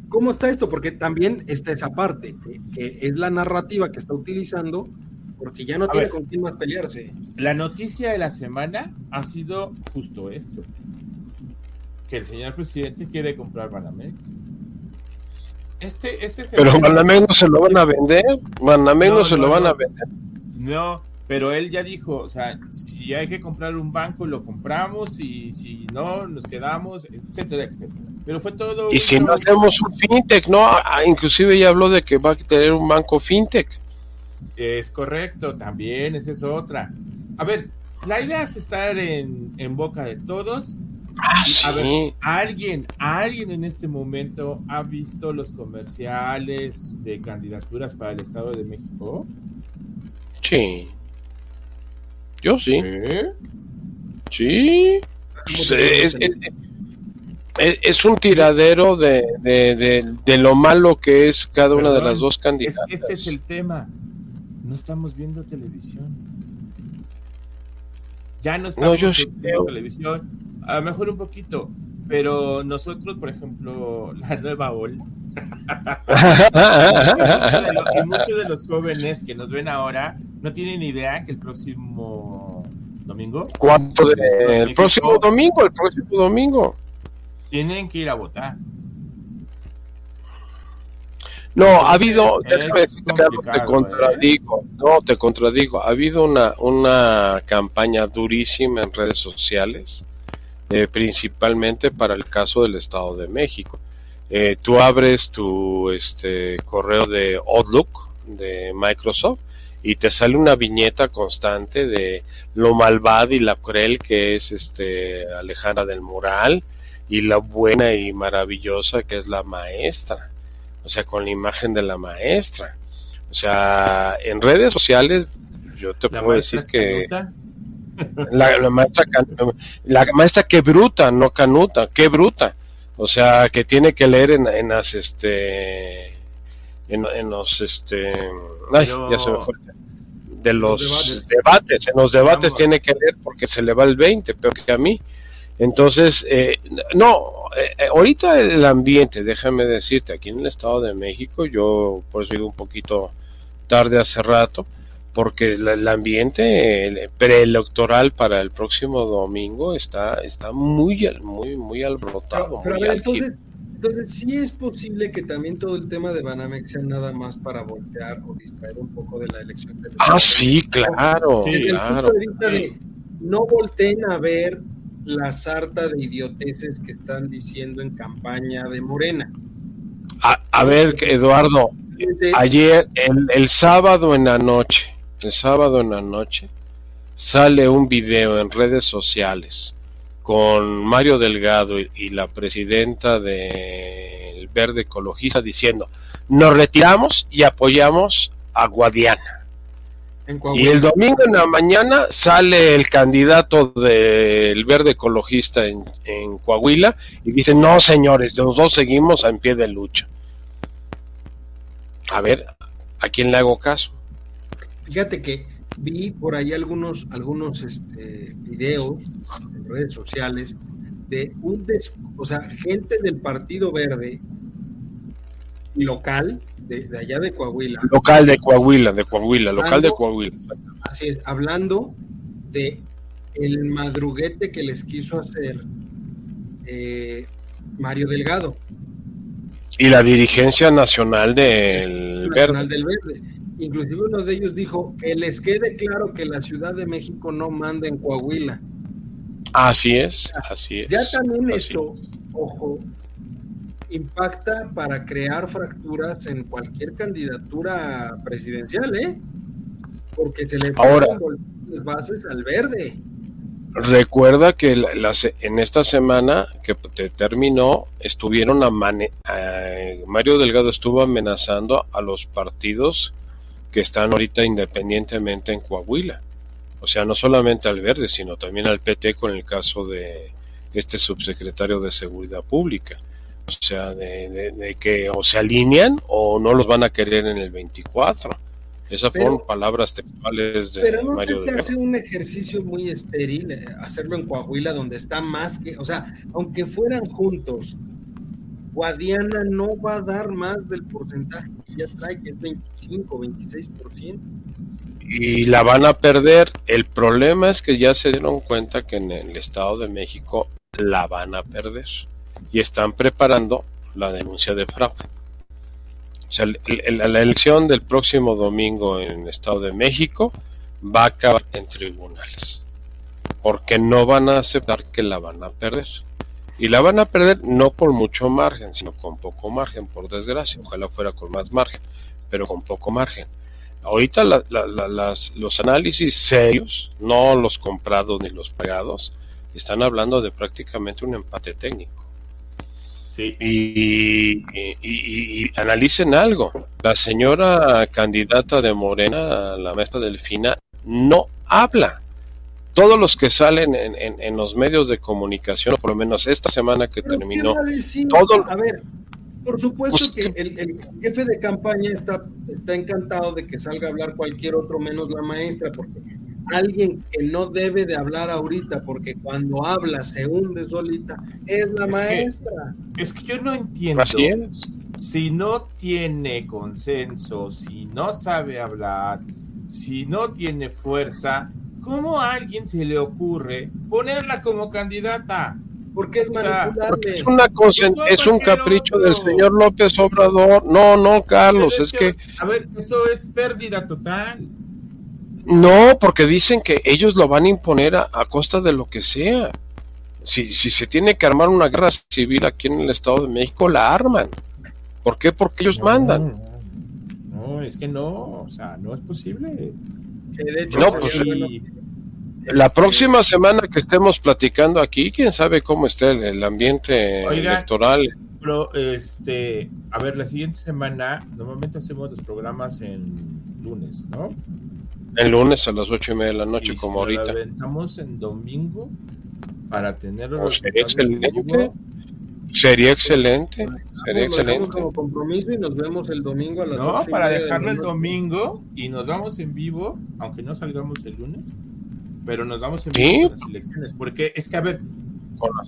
Speaker 1: ¿cómo está esto? Porque también está esa parte, que, es la narrativa que está utilizando, porque ya no tiene con quién más pelearse.
Speaker 3: La noticia de la semana ha sido justo esto, que el señor presidente quiere comprar Banamex. Este, este
Speaker 2: pero Banamex no se lo van a vender. Banamex no, se lo van a vender.
Speaker 3: No, pero él ya dijo, o sea, si hay que comprar un banco, lo compramos y si no, nos quedamos, etcétera, etcétera. Pero fue todo.
Speaker 2: Y si no hacemos un fintech, ¿no? Ah, inclusive ya habló de que va a tener un banco fintech.
Speaker 3: Es correcto, también, esa es otra. A ver, la idea es estar en, en boca de todos
Speaker 2: Ah,
Speaker 3: a ver, ¿alguien, alguien en este momento ha visto los comerciales de candidaturas para el Estado de México?
Speaker 2: Sí. Yo sí. Sí. es, un tiradero de, de, lo malo que es cada una de las dos candidatas.
Speaker 3: este es el tema. No estamos viendo televisión. Ya no estamos viendo televisión a lo mejor un poquito, pero nosotros, por ejemplo, la nueva ola, y muchos de los jóvenes que nos ven ahora no tienen idea que el próximo domingo.
Speaker 2: ¿Cuánto de, el próximo domingo? El próximo domingo.
Speaker 3: Tienen que ir a votar.
Speaker 2: No, ha habido, te contradigo, ¿eh? no, te contradigo, ha habido una, una campaña durísima en redes sociales eh, principalmente para el caso del Estado de México. Eh, tú abres tu este, correo de Outlook de Microsoft y te sale una viñeta constante de lo malvada y la cruel que es este Alejandra del Moral y la buena y maravillosa que es la maestra, o sea, con la imagen de la maestra. O sea, en redes sociales, yo te puedo decir que la, maestra la maestra que bruta, no canuta, qué bruta. O sea, que tiene que leer en, en las este en, los este ay, ya se me fue de los, debates. en los debates tiene que leer porque se le va el 20, peor que a mí. Entonces, eh, no, eh, eh, ahorita el ambiente, déjame decirte, aquí en el Estado de México, yo por eso he ido un poquito tarde hace rato, porque el ambiente preelectoral para el próximo domingo está, está muy, muy, muy alborotado.
Speaker 1: Pero, entonces, entonces, sí es posible que también todo el tema de Banamex sea nada más para voltear o distraer un poco de la elección. De
Speaker 2: ah, sí, claro. claro.
Speaker 1: no volteen a ver la sarta de idioteces que están diciendo en campaña de Morena.
Speaker 2: A, ver, Eduardo, ayer, el, el sábado en la noche, el sábado en la noche, sale un video en redes sociales con Mario Delgado y, la presidenta del Verde Ecologista diciendo, nos retiramos y apoyamos a Guadiana. Y el domingo en la mañana sale el candidato del Verde Ecologista en, en Coahuila y dice, no señores, los dos seguimos en pie de lucha. A ver, ¿a quién le hago caso?
Speaker 1: Fíjate que vi por ahí algunos, algunos este, videos en redes sociales de un o sea, gente del Partido Verde local, de, allá de Coahuila.
Speaker 2: Local de Coahuila, de Coahuila, local de Coahuila.
Speaker 1: Así es, hablando de el madruguete que les quiso hacer eh, Mario Delgado.
Speaker 2: Y la dirigencia nacional del
Speaker 1: nacional Del Verde Inclusive uno de ellos dijo que les quede claro que la Ciudad de México no manda en Coahuila.
Speaker 2: Así es, así es.
Speaker 1: Ya también eso, ojo, impacta para crear fracturas en cualquier candidatura presidencial, ¿eh? Porque se le
Speaker 2: ponen
Speaker 1: las bases al verde.
Speaker 2: Recuerda que en esta semana que terminó, estuvieron a, Mario Delgado estuvo amenazando a los partidos que están ahorita independientemente en Coahuila. O sea, no solamente al verde, sino también al PT con el caso de este subsecretario de Seguridad Pública. O sea, de, que o se alinean o no los van a querer en el 24. Esas fueron palabras textuales de
Speaker 1: pero no se hace un ejercicio muy estéril eh, hacerlo en Coahuila donde está más que, o sea, aunque fueran juntos, Guadiana no va a dar más del porcentaje que ya trae, que es 25, 26%.
Speaker 2: Y la van a perder. El problema es que ya se dieron cuenta que en el Estado de México la van a perder. Y están preparando la denuncia de fraude. O sea, la elección del próximo domingo en el Estado de México va a acabar en tribunales. Porque no van a aceptar que la van a perder. Y la van a perder no por mucho margen, sino con poco margen, por desgracia. Ojalá fuera con más margen, pero con poco margen. Ahorita las, los análisis serios, no los comprados ni los pagados, están hablando de prácticamente un empate técnico. Sí. Y, y, analicen algo. La señora candidata de Morena, la maestra Delfina, no habla todos los que salen en, en, los medios de comunicación, o por lo menos esta semana que terminó,
Speaker 1: A ver, por supuesto pues, que el, jefe de campaña está, está encantado de que salga a hablar cualquier otro menos la maestra, porque alguien que no debe de hablar ahorita, porque cuando habla se hunde solita, es la maestra.
Speaker 3: es que yo no entiendo. Si no tiene consenso, si no sabe hablar, si no tiene fuerza, ¿Cómo a alguien se le ocurre ponerla como candidata?
Speaker 1: Porque es manipulable.
Speaker 2: es, una es un capricho del señor López Obrador. No, no, Carlos, es, que,
Speaker 3: A ver, eso es pérdida total.
Speaker 2: No, porque dicen que ellos lo van a imponer a, costa de lo que sea. Si, si se tiene que armar una guerra civil aquí en el Estado de México, la arman. ¿Por qué? Porque ellos mandan.
Speaker 3: No, es que no, o sea, no es posible.
Speaker 2: no, pues, la próxima semana que estemos platicando aquí, quién sabe cómo esté el, ambiente electoral
Speaker 3: Pero, este, a ver, la siguiente semana, normalmente hacemos los programas en lunes, ¿no?
Speaker 2: El lunes a las ocho y media de la noche, como ahorita.
Speaker 3: Lo aventamos en domingo para tenerlo.
Speaker 2: Oh, sería excelente. Sería excelente. Sería excelente.
Speaker 1: como compromiso y nos vemos el domingo a las
Speaker 3: No, para dejarlo el domingo y nos vamos en vivo, aunque no salgamos el lunes, pero nos vamos en vivo las elecciones. Porque es que, a ver,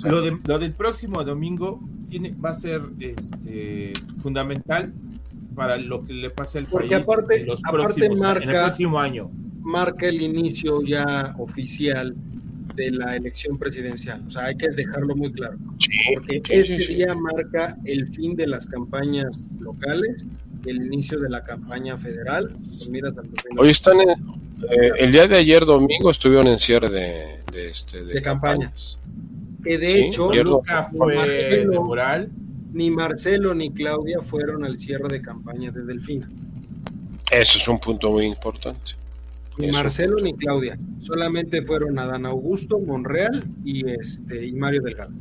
Speaker 3: lo, lo, del próximo domingo tiene, va a ser este, fundamental para lo que le pase al
Speaker 1: Porque
Speaker 3: país
Speaker 1: aparte,
Speaker 3: en los
Speaker 1: aparte
Speaker 3: próximos,
Speaker 1: marca,
Speaker 3: en el próximo año.
Speaker 1: Marca el inicio ya oficial de la elección presidencial. O sea, hay que dejarlo muy claro.
Speaker 2: Sí,
Speaker 1: porque
Speaker 2: sí,
Speaker 1: este
Speaker 2: sí,
Speaker 1: día marca el fin de las campañas locales, el inicio de la campaña federal. Pues
Speaker 2: Hoy están en, eh, el día de ayer domingo estuvieron en cierre de, de, este,
Speaker 1: de, de campañas. Que de
Speaker 2: Sí,
Speaker 1: hecho
Speaker 3: Nunca fue de moral.
Speaker 1: Ni Marcelo ni Claudia fueron al cierre de campaña de Delfina.
Speaker 2: Eso es un punto muy importante.
Speaker 1: Ni
Speaker 2: Eso.
Speaker 1: Marcelo ni Claudia. Solamente fueron Adán Augusto, Monreal y este y Mario Delgado.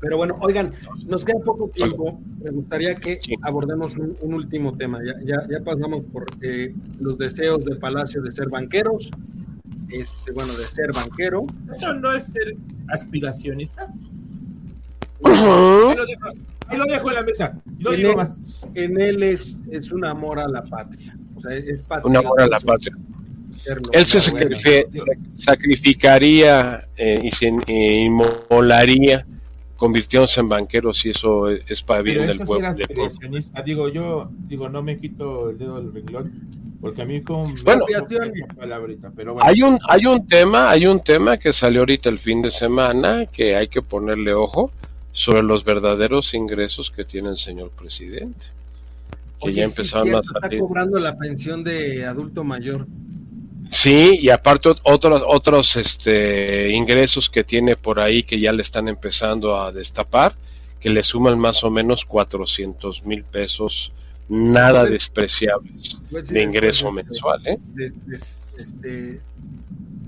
Speaker 1: Pero bueno, oigan, nos queda poco tiempo. Me gustaría que abordemos un, un último tema. Ya, ya, ya pasamos por eh, los deseos del Palacio de ser banqueros, este, bueno, de ser banquero.
Speaker 3: Eso no es ser aspiracionista. Ahí lo dejo, ahí lo dejo en la mesa. No
Speaker 1: En
Speaker 3: digo
Speaker 1: él,
Speaker 3: más.
Speaker 1: en él es, es un amor a la patria. O sea, es
Speaker 2: Un amor a la patria. Él se sacrificaría eh, y se eh, inmolaría convirtiéndose en banquero si eso es, es para bien del
Speaker 3: sí
Speaker 2: pueblo.
Speaker 3: Digo, yo digo, no me quito el dedo del renglón, porque a mí como me
Speaker 2: Bueno.
Speaker 3: choca esa palabrita, pero bueno.
Speaker 2: Hay un, hay un tema, hay un tema que salió ahorita el fin de semana que hay que ponerle ojo sobre los verdaderos ingresos que tiene el señor presidente. Que
Speaker 1: Oye,
Speaker 2: ya
Speaker 1: sí,
Speaker 2: empezaron
Speaker 1: cierto,
Speaker 2: a salir.
Speaker 1: Está cobrando la pensión de adulto mayor.
Speaker 2: Sí, y aparte ot- otros otros este ingresos que tiene por ahí que ya le están empezando a destapar, que le suman más o menos 400 mil pesos nada
Speaker 1: Pues,
Speaker 2: despreciables
Speaker 1: Pues, sí,
Speaker 2: de
Speaker 1: después,
Speaker 2: ingreso
Speaker 1: este,
Speaker 2: mensual, ¿eh?
Speaker 1: de- este,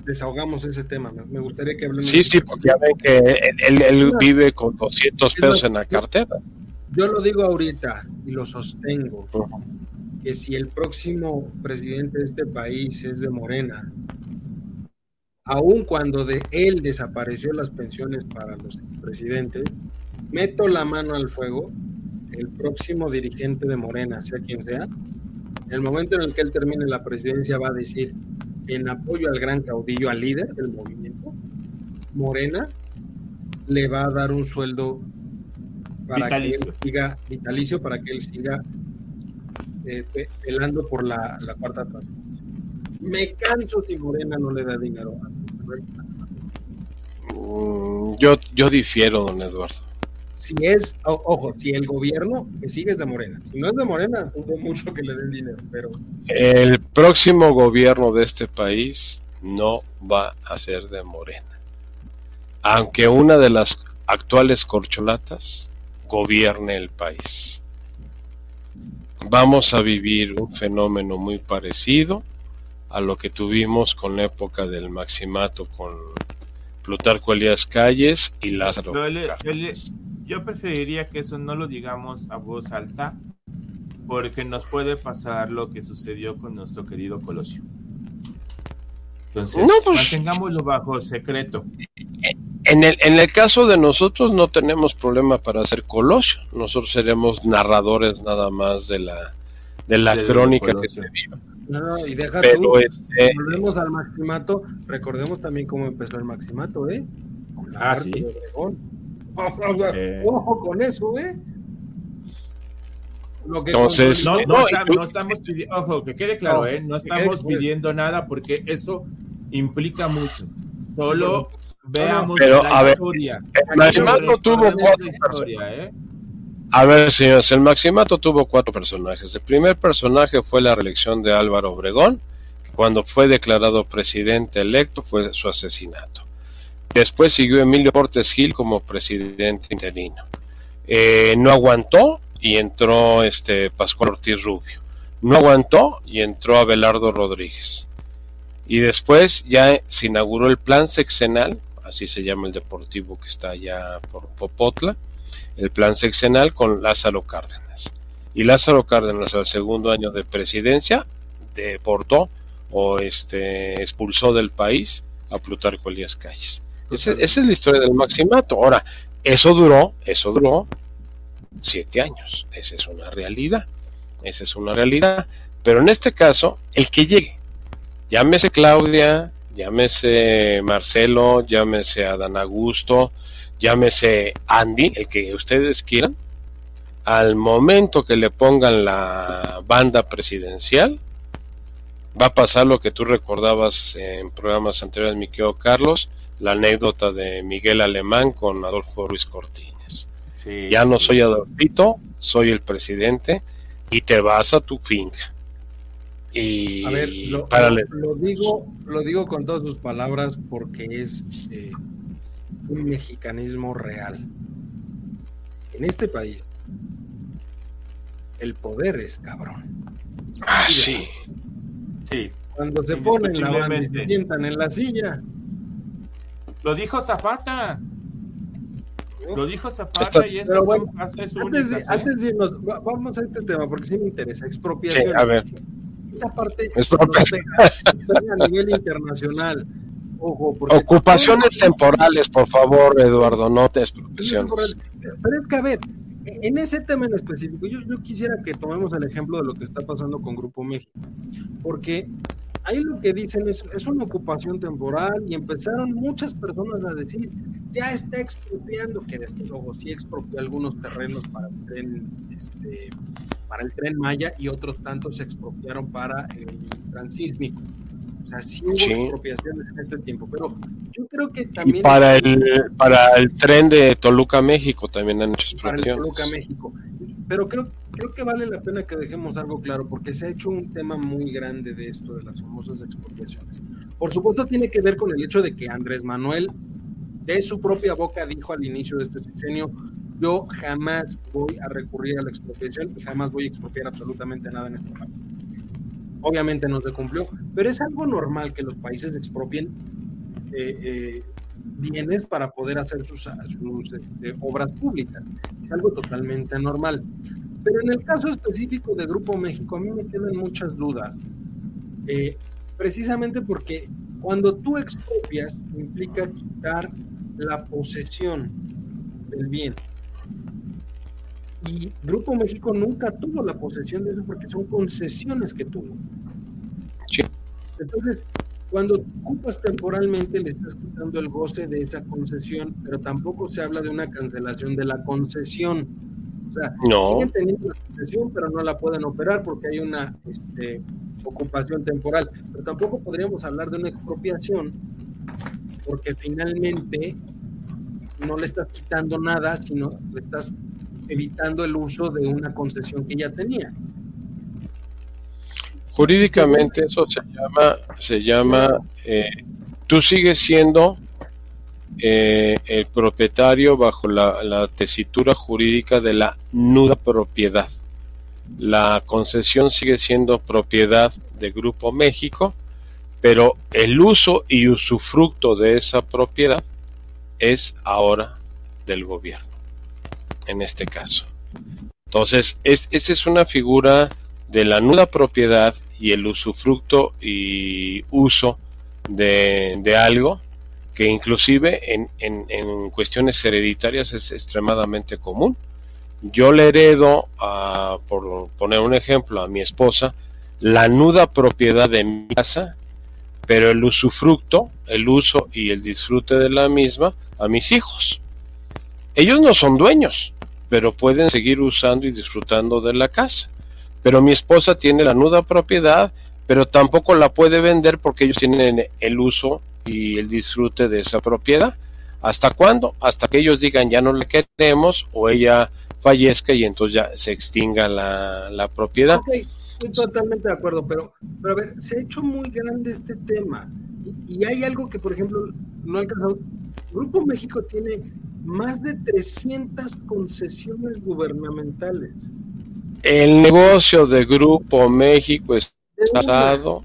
Speaker 1: desahogamos ese tema. Me, gustaría que hablemos.
Speaker 2: Sí, sí, porque ya ven que él, él- él vive con 200 pesos en la cartera.
Speaker 1: Yo lo digo ahorita y lo sostengo. Que si el próximo presidente de este país es de Morena, aun cuando de él desapareció las pensiones para los presidentes, meto la mano al fuego, el próximo dirigente de Morena, sea quien sea, en el momento en el que él termine la presidencia va a decir, en apoyo al gran caudillo, al líder del movimiento, Morena le va a dar un sueldo para que él siga vitalicio, para que él siga eh, pe- pelando por la, la cuarta transformación. Me canso si Morena no le da dinero.
Speaker 2: Mm, Yo, yo difiero, don Eduardo.
Speaker 1: Si es, o- ojo, si el gobierno que sigue es de Morena, si no es de Morena, hubo mucho que le den dinero, pero
Speaker 2: El próximo gobierno de este país no va a ser de Morena. Aunque una de las actuales corcholatas gobierne el país. Vamos a vivir un fenómeno muy parecido a lo que tuvimos con la época del maximato con Plutarco Elías Calles y Lázaro
Speaker 3: Yo, le- yo, le-
Speaker 2: Cárdenas.
Speaker 3: yo preferiría que eso no lo digamos a voz alta, porque nos puede pasar lo que sucedió con nuestro querido Colosio. Entonces,
Speaker 2: No, pues-
Speaker 3: mantengámoslo bajo secreto.
Speaker 2: En el, en el caso de nosotros no tenemos problema para hacer colosio. Nosotros seremos narradores nada más de la, de la crónica que se vio.
Speaker 1: no, no, y deja
Speaker 2: Pero
Speaker 1: tú,
Speaker 2: este,
Speaker 1: volvemos al maximato, recordemos también cómo empezó el maximato, ¿eh? Con la
Speaker 3: Ah, sí.
Speaker 1: de Obregón. Ojo,
Speaker 3: Eh.
Speaker 1: ojo con eso, ¿eh? Lo que
Speaker 2: Entonces,
Speaker 3: No, no,
Speaker 2: no,
Speaker 3: está-
Speaker 2: y tú-
Speaker 3: no estamos pidiendo, ojo, que quede claro,
Speaker 1: No,
Speaker 3: ¿eh? no estamos pidiendo nada porque eso implica mucho. Solo veamos
Speaker 2: Pero,
Speaker 3: la
Speaker 2: a ver,
Speaker 3: historia.
Speaker 2: el Maximato tuvo cuatro
Speaker 3: historia, ¿eh?
Speaker 2: A ver, señores, el Maximato tuvo cuatro personajes. El primer personaje fue la reelección de Álvaro Obregón, que cuando fue declarado presidente electo fue su asesinato. Después siguió Emilio Portes Gil como presidente interino. Eh, no aguantó y entró este Pascual Ortiz Rubio. No aguantó y entró Abelardo Rodríguez. Y después ya se inauguró el plan sexenal así se llama el deportivo que está allá por Popotla, el plan sexenal con Lázaro Cárdenas. Y Lázaro Cárdenas al segundo año de presidencia deportó o este expulsó del país a Plutarco Elías Calles. esa es la historia del maximato. Ahora, eso duró, eso duró siete años. Esa es una realidad. Esa es una realidad. Pero en este caso, el que llegue, llámese Claudia, llámese Marcelo, llámese Adán Augusto, llámese Andy, el que ustedes quieran, al momento que le pongan la banda presidencial, va a pasar lo que tú recordabas en programas anteriores, mi querido Carlos, la anécdota de Miguel Alemán con Adolfo Ruiz Cortines. ya no soy Adolfito, soy el presidente y te vas a tu finca.
Speaker 1: Y a ver, lo, lo, digo, lo digo con todas sus palabras porque es eh, un mexicanismo real. En este país, el poder es cabrón.
Speaker 2: Ah, sí.
Speaker 1: Sí. Cuando se ponen la banda y se sientan en la silla.
Speaker 3: Lo dijo Zapata. Lo dijo Zapata y eso bueno,
Speaker 1: es antes, de, antes de irnos, vamos a este tema porque sí me interesa. Expropiación.
Speaker 2: a ver.
Speaker 1: Esa parte a nivel internacional. Ojo,
Speaker 2: Ocupaciones temporales, por favor, Eduardo, no te expropiaciones.
Speaker 1: Pero es que, a ver, en ese tema en específico, yo, yo, quisiera que tomemos el ejemplo de lo que está pasando con Grupo México, porque ahí lo que dicen es, es una ocupación temporal y empezaron muchas personas a decir, ya está expropiando, que desde luego sí expropió algunos terrenos para tren, este, para el tren Maya y otros tantos se expropiaron para el transísmico. O sea, sí hubo expropiaciones en este tiempo, pero yo creo que también...
Speaker 2: Y para el, para el tren de Toluca, México también han hecho
Speaker 1: expropiaciones. Para el Toluca, México. Pero creo, creo que vale la pena que dejemos algo claro, porque se ha hecho un tema muy grande de esto, de las famosas expropiaciones. Por supuesto, tiene que ver con el hecho de que Andrés Manuel, de su propia boca, dijo al inicio de este sexenio, yo jamás voy a recurrir a la expropiación y jamás voy a expropiar absolutamente nada en este país obviamente no se cumplió, pero es algo normal que los países expropien eh, eh, bienes para poder hacer sus, este, obras públicas. Es algo totalmente normal. Pero en el caso específico de Grupo México, a mí me quedan muchas dudas. Eh, precisamente porque cuando tú expropias implica quitar la posesión del bien. Y Grupo México nunca tuvo la posesión de eso porque son concesiones que tuvo. Entonces, cuando ocupas temporalmente le estás quitando el goce de esa concesión, pero tampoco se habla de una cancelación de la concesión. O sea,
Speaker 2: no.
Speaker 1: siguen teniendo la concesión, pero no la pueden operar porque hay una este, ocupación temporal. Pero tampoco podríamos hablar de una expropiación porque finalmente no le estás quitando nada, sino le estás evitando el uso de una concesión que ya tenía.
Speaker 2: Jurídicamente eso se llama, se llama, eh, tú sigues siendo eh, el propietario bajo la, la, tesitura jurídica de la nuda propiedad. La concesión sigue siendo propiedad de Grupo México, pero el uso y usufructo de esa propiedad es ahora del gobierno en este caso. Entonces, es, esa es una figura de la nuda propiedad y el usufructo y uso de, algo que inclusive en, en, cuestiones hereditarias es extremadamente común. Yo le heredo, a, por poner un ejemplo, a mi esposa, la nuda propiedad de mi casa, pero el usufructo, el uso y el disfrute de la misma a mis hijos. Ellos no son dueños, pero pueden seguir usando y disfrutando de la casa. Pero mi esposa tiene la nuda propiedad, pero tampoco la puede vender porque ellos tienen el uso y el disfrute de esa propiedad. ¿Hasta cuándo? Hasta que ellos digan ya no le queremos o ella fallezca y entonces ya se extinga la, propiedad.
Speaker 1: Estoy totalmente de acuerdo, pero, pero a ver, se ha hecho muy grande este tema. Y, y hay algo que, por ejemplo, no ha alcanzado. Grupo México tiene más de 300 concesiones gubernamentales.
Speaker 2: El negocio de Grupo México está basado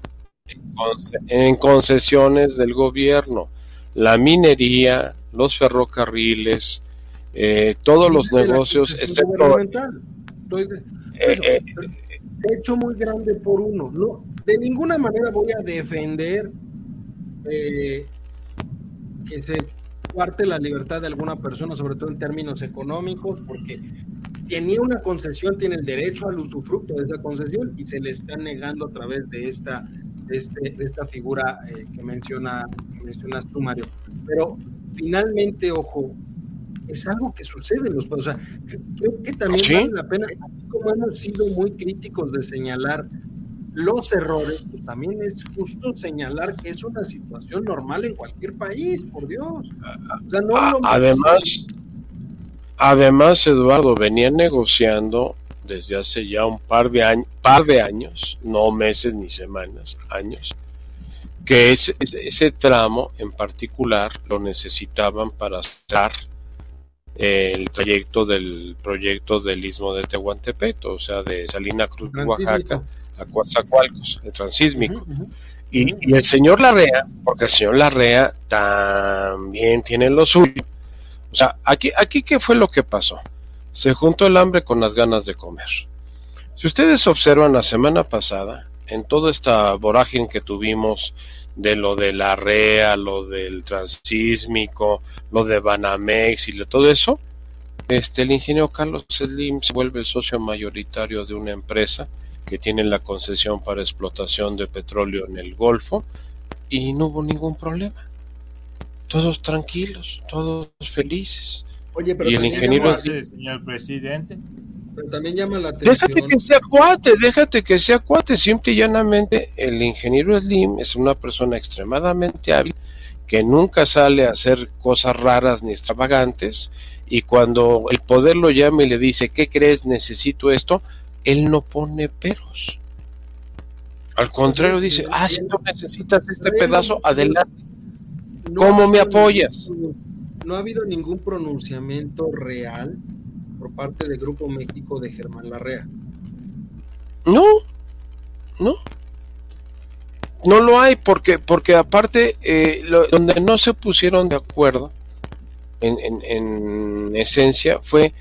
Speaker 2: en concesiones del gobierno. la minería, los ferrocarriles, eh, todos los negocios, excepto...
Speaker 1: Eh, eh, hecho muy grande por uno. No, de ninguna manera voy a defender que se parte la libertad de alguna persona, sobre todo en términos económicos, porque tenía una concesión, tiene el derecho al usufructo de esa concesión y se le está negando a través de esta, este, de esta figura eh, que, menciona, mencionas tú, Mario. Pero finalmente, ojo, es algo que sucede en los países. O sea, creo que también vale la pena, como hemos sido muy críticos de señalar los errores, pues también es justo señalar que es una situación normal en cualquier país, por Dios. O sea, no
Speaker 2: además, además, Eduardo, venía negociando desde hace ya un par de, años, par de años, no meses ni semanas, años, que ese, ese tramo en particular lo necesitaban para estar el trayecto del proyecto del istmo de Tehuantepec, o sea, de Salina Cruz, Oaxaca, a Coatzacoalcos, el transísmico. y, el señor Larrea, porque el señor Larrea también tiene lo suyo. O sea, aquí, aquí ¿qué fue lo que pasó? Se juntó el hambre con las ganas de comer. Si ustedes observan la semana pasada, en toda esta vorágine que tuvimos de lo de la REA, lo del transísmico, lo de Banamex y de todo eso, este, el ingeniero Carlos Slim se vuelve el socio mayoritario de una empresa que tienen la concesión para explotación de petróleo en el Golfo y no hubo ningún problema. Todos tranquilos, todos felices.
Speaker 1: Oye, pero
Speaker 2: y el ingeniero
Speaker 3: señor presidente.
Speaker 1: Pero también llama la atención.
Speaker 2: Déjate que sea cuate, déjate que sea cuate. Simple y llanamente, el ingeniero Slim es una persona extremadamente hábil que nunca sale a hacer cosas raras ni extravagantes. Y cuando el poder lo llama y le dice, ¿qué crees? Necesito esto él no pone peros. Al contrario, dice, ah, si tú necesitas este pedazo, adelante. ¿Cómo me apoyas?
Speaker 1: No ha habido ningún pronunciamiento real por parte del Grupo México de Germán Larrea.
Speaker 2: No, no. No lo hay porque, porque aparte, eh, donde no se pusieron de acuerdo, en, en, en esencia, fue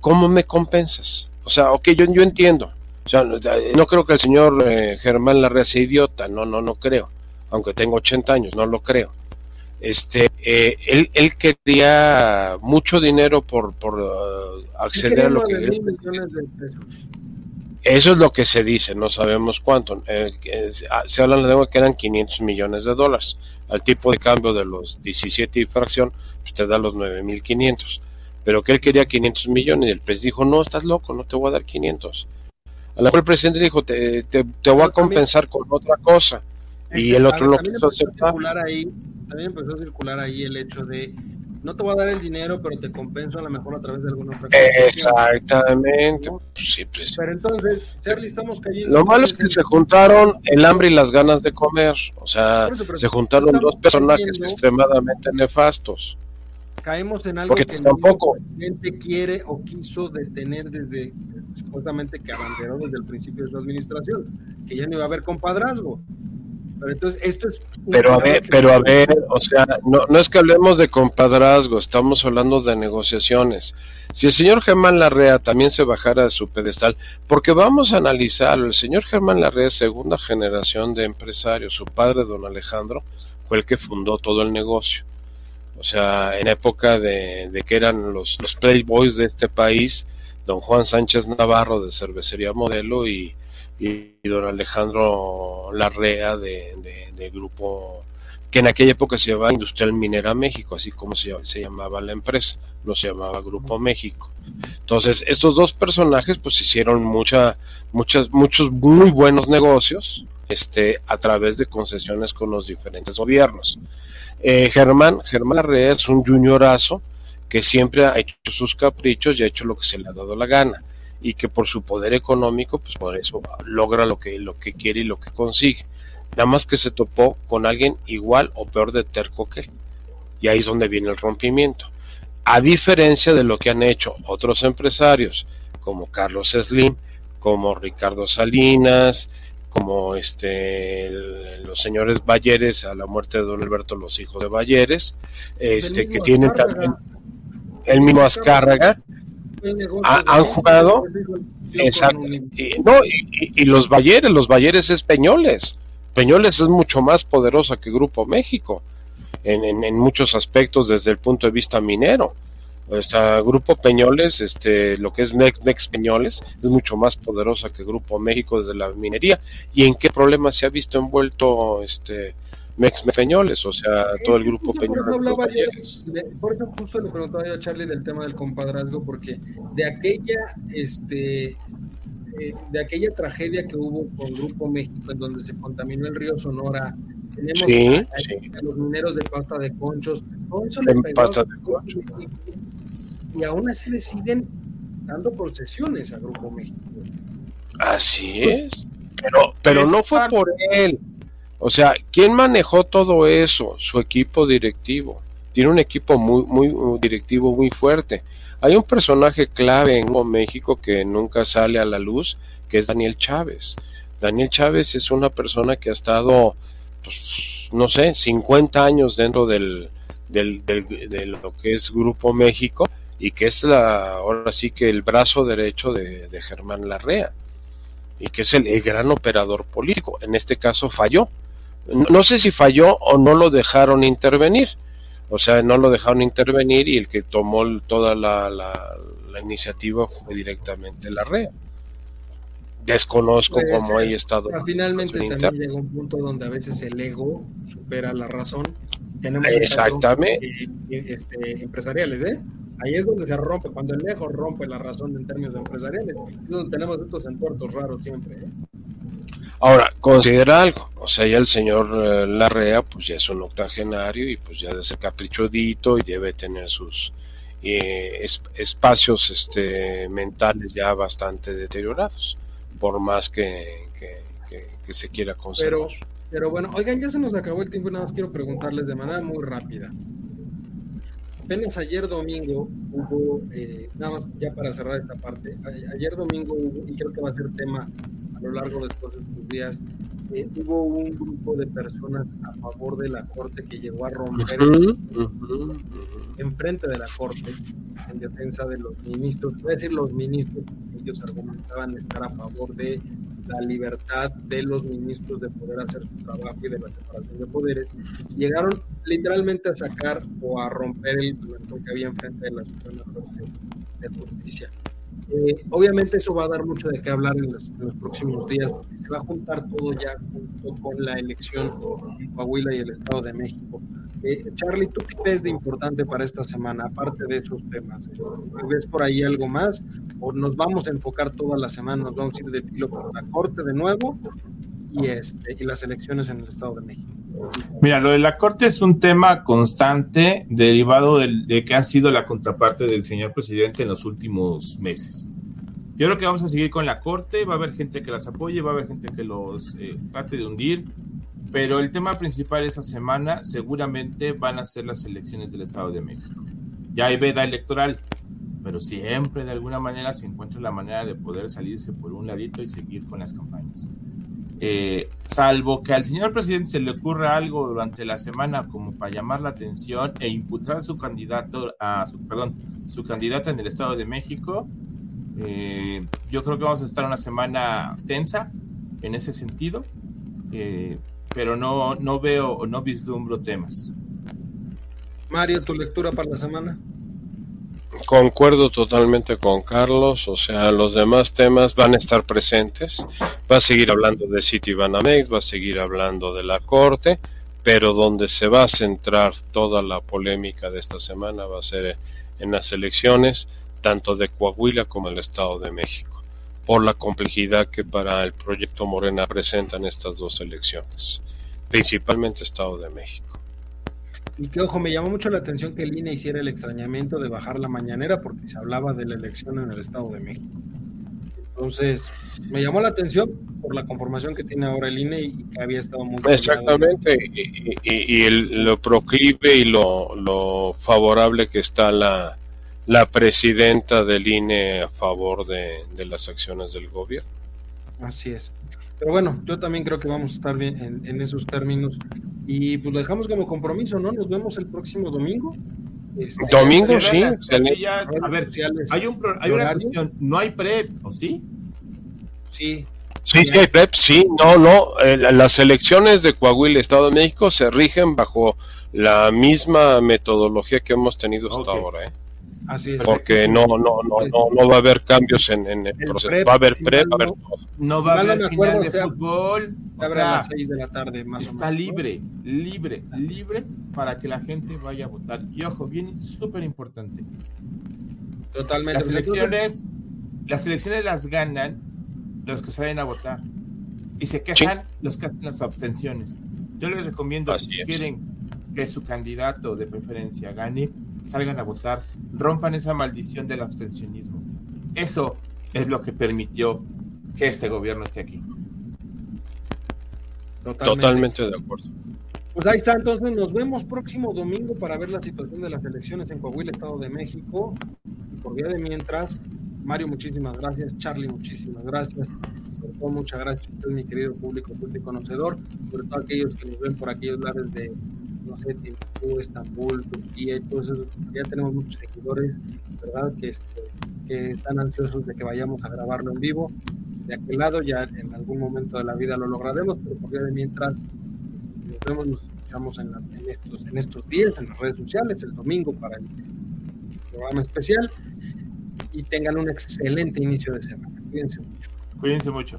Speaker 2: cómo me compensas. O sea, ok, yo, yo entiendo. O sea, no creo que el señor eh, Germán Larrea sea idiota, no, no, no creo. Aunque tengo 80 años, no lo creo. Este, eh, él, él quería mucho dinero por, por uh, acceder a lo que... Eso es lo que se dice, no sabemos cuánto. Eh, ah, se habla de que eran 500 millones de dólares. Al tipo de cambio de los 17 y fracción, usted pues da los 9.500 pero que él quería 500 millones y el presidente dijo, no, estás loco, no te voy a dar 500. A la cual el presidente dijo, te, te, voy a compensar con otra cosa. y el otro lo quiso
Speaker 1: aceptar. Ahí, también empezó a circular ahí el hecho de, no te voy a dar el dinero, pero te compenso a lo mejor a través de alguna otra cosa.
Speaker 2: Exactamente.
Speaker 1: Sí, pues. Pero entonces, Charlie, estamos cayendo.
Speaker 2: Lo malo es que se juntaron el hambre y las ganas de comer. O sea, se juntaron dos personajes extremadamente nefastos
Speaker 1: caemos en algo que el presidente quiere o quiso detener desde, supuestamente que abanderó desde el principio de su administración, que ya no iba a haber compadrazgo. Pero entonces esto es...
Speaker 2: Pero a ver, pero a ver, o sea, no, no es que hablemos de compadrazgo, estamos hablando de negociaciones. Si el señor Germán Larrea también se bajara de su pedestal, porque vamos a analizarlo, el señor Germán Larrea es segunda generación de empresarios, su padre, don Alejandro, fue el que fundó todo el negocio o sea, en época de, que eran los, los playboys de este país, don Juan Sánchez Navarro de Cervecería Modelo y, don Alejandro Larrea de, grupo que en aquella época se llamaba Industrial Minera México, así como se, se, llamaba la empresa, no se llamaba Grupo México. Entonces, estos dos personajes pues hicieron mucha, muchas, muchos muy buenos negocios este, a través de concesiones con los diferentes gobiernos. Eh, Germán, Germán Larrea es un juniorazo que siempre ha hecho sus caprichos y ha hecho lo que se le ha dado la gana y que por su poder económico, pues por eso logra lo que, lo que quiere y lo que consigue. Nada más que se topó con alguien igual o peor de terco que él. Y ahí es donde viene el rompimiento. A diferencia de lo que han hecho otros empresarios, como Carlos Slim, como Ricardo Salinas, como este los señores Balleres a la muerte de don Alberto, los hijos de Balleres, este que tienen también el mismo Azcárraga, han jugado exacto, no, y, los Balleres, los Balleres españoles, Peñoles. Es mucho más poderosa que Grupo México en, en muchos aspectos desde el punto de vista minero. Nuestra Grupo Peñoles, este, lo que es Mex, Peñoles, es mucho más poderosa que Grupo México desde la minería. ¿Y en qué problema se ha visto envuelto este Mex Peñoles? O sea, todo el Grupo Peñoles.
Speaker 1: Por, eso justo le preguntaba yo a Charlie del tema del compadrazgo, porque de aquella, este, eh, de aquella tragedia que hubo con Grupo México, en donde se contaminó el río Sonora, tenemos a, los mineros de pasta de conchos, todo eso le pasta de conchos y aún así le siguen dando procesiones a Grupo México.
Speaker 2: Así pues, es, pero, pero no fue por él. O sea, ¿quién manejó todo eso? Su equipo directivo. Tiene un equipo muy, muy directivo muy fuerte. Hay un personaje clave en México que nunca sale a la luz, que es Daniel Chávez. Daniel Chávez es una persona que ha estado, pues, no sé, 50 años dentro del, del, de lo que es Grupo México y que es la, ahora sí que el brazo derecho de, Germán Larrea y que es el, gran operador político. En este caso falló. No, sé si falló o no lo dejaron intervenir. O sea, no lo dejaron intervenir y el que tomó toda la, la, iniciativa fue directamente Larrea. Desconozco cómo haya estado.
Speaker 1: finalmente también llega un punto donde a veces el ego supera la razón.
Speaker 2: Tenemos Exactamente.
Speaker 1: este, empresariales, ¿eh? Ahí es donde se rompe, cuando el lejos rompe la razón en términos empresariales, es donde tenemos estos entuertos raros siempre. ¿eh?
Speaker 2: Ahora, considera algo, o sea, ya el señor eh, Larrea, pues ya es un octogenario y pues ya debe ser caprichodito y debe tener sus eh, espacios este, mentales ya bastante deteriorados, por más que, que, se quiera conservar.
Speaker 1: Pero, pero bueno, oigan, ya se nos acabó el tiempo y nada más quiero preguntarles de manera muy rápida apenas ayer domingo hubo, eh, nada más ya para cerrar esta parte, ayer domingo hubo, y creo que va a ser tema a lo largo de estos días, eh, hubo un grupo de personas a favor de la Corte que llegó a romper enfrente de la Corte en defensa de los ministros, voy a decir los ministros, ellos argumentaban estar a favor de la libertad de los ministros de poder hacer su trabajo y de la separación de poderes, llegaron literalmente a sacar o a romper el plantón que había enfrente de la Suprema Corte de Justicia. Eh, obviamente eso va a dar mucho de qué hablar en los, próximos días, porque se va a juntar todo ya junto con la elección en Coahuila y el Estado de México. Eh, Charlie, ¿tú qué ves de importante para esta semana, aparte de esos temas? ¿Ves por ahí algo más? ¿O nos vamos a enfocar toda la semana, nos vamos a ir de filo con la Corte de nuevo y, este, y las elecciones en el Estado de México?
Speaker 3: Mira, lo de la Corte es un tema constante derivado de que ha sido la contraparte del señor presidente en los últimos meses. Yo creo que vamos a seguir con la Corte, va a haber gente que las apoye, va a haber gente que los eh, trate de hundir, pero el tema principal esa semana seguramente van a ser las elecciones del Estado de México. Ya hay veda electoral, pero siempre de alguna manera se encuentra la manera de poder salirse por un ladito y seguir con las campañas. Eh, salvo que al señor presidente se le ocurra algo durante la semana como para llamar la atención e impulsar a su candidato, a su, perdón, su candidata en el Estado de México, eh, yo creo que vamos a estar una semana tensa en ese sentido, eh, pero no, no veo, no vislumbro temas.
Speaker 1: Mario, ¿tu lectura para la semana?
Speaker 2: Concuerdo totalmente con Carlos, o sea, los demás temas van a estar presentes. Va a seguir hablando de City Banamex, va a seguir hablando de la Corte, pero donde se va a centrar toda la polémica de esta semana va a ser en las elecciones, tanto de Coahuila como el Estado de México, por la complejidad que para el proyecto Morena presentan estas dos elecciones, principalmente Estado de México.
Speaker 1: Y que, ojo, me llamó mucho la atención que el INE hiciera el extrañamiento de bajar la mañanera porque se hablaba de la elección en el Estado de México. Entonces, me llamó la atención por la conformación que tiene ahora el INE y que había estado muy...
Speaker 2: Exactamente, y, el, lo proclive y lo, favorable que está la, la presidenta del INE a favor de, de las acciones del gobierno.
Speaker 1: Así es. Pero bueno, yo también creo que vamos a estar bien en, esos términos. Y pues lo dejamos como compromiso, ¿no? Nos vemos el próximo domingo.
Speaker 2: Este, domingo, sí.
Speaker 3: a ver, hay, un, hay una cuestión, no hay PREP, ¿o sí?
Speaker 1: Sí.
Speaker 2: Sí, sí hay PREP, sí, no, no. Eh, las elecciones de Coahuila, Estado de México, se rigen bajo la misma metodología que hemos tenido hasta ahora, ¿eh? Porque no, no, no, no, no va a haber cambios en, en el, proceso. va a haber pre, va a haber todo.
Speaker 3: No va a haber final de fútbol.
Speaker 1: O sea, a las 6 de la tarde, más
Speaker 3: está libre, libre, libre para que la gente vaya a votar. Y ojo, bien, súper importante.
Speaker 1: Totalmente.
Speaker 3: Las elecciones, las elecciones las ganan los que salen a votar. Y se quejan los que hacen las abstenciones. Yo les recomiendo si quieren que su candidato de preferencia gane, salgan a votar, rompan esa maldición del abstencionismo. Eso es lo que permitió que este gobierno esté aquí.
Speaker 2: Totalmente, de acuerdo.
Speaker 1: Pues ahí está, entonces nos vemos próximo domingo para ver la situación de las elecciones en Coahuila, Estado de México. por vía de mientras, Mario, muchísimas gracias. Charlie, muchísimas gracias. Sobre todo, muchas gracias a usted, mi querido público, público conocedor, sobre todo aquellos que nos ven por aquellos lares de no sé, Timbuktu, Estambul, Turquía y todo eso, ya tenemos muchos seguidores, ¿verdad? Que, este, que están ansiosos de que vayamos a grabarlo en vivo. De aquel lado ya en algún momento de la vida lo lograremos, pero por de mientras este, nos vemos, nos escuchamos en, estos, en estos días, en las redes sociales, el domingo para el programa especial y tengan un excelente inicio de semana. Cuídense mucho.
Speaker 3: Cuídense mucho.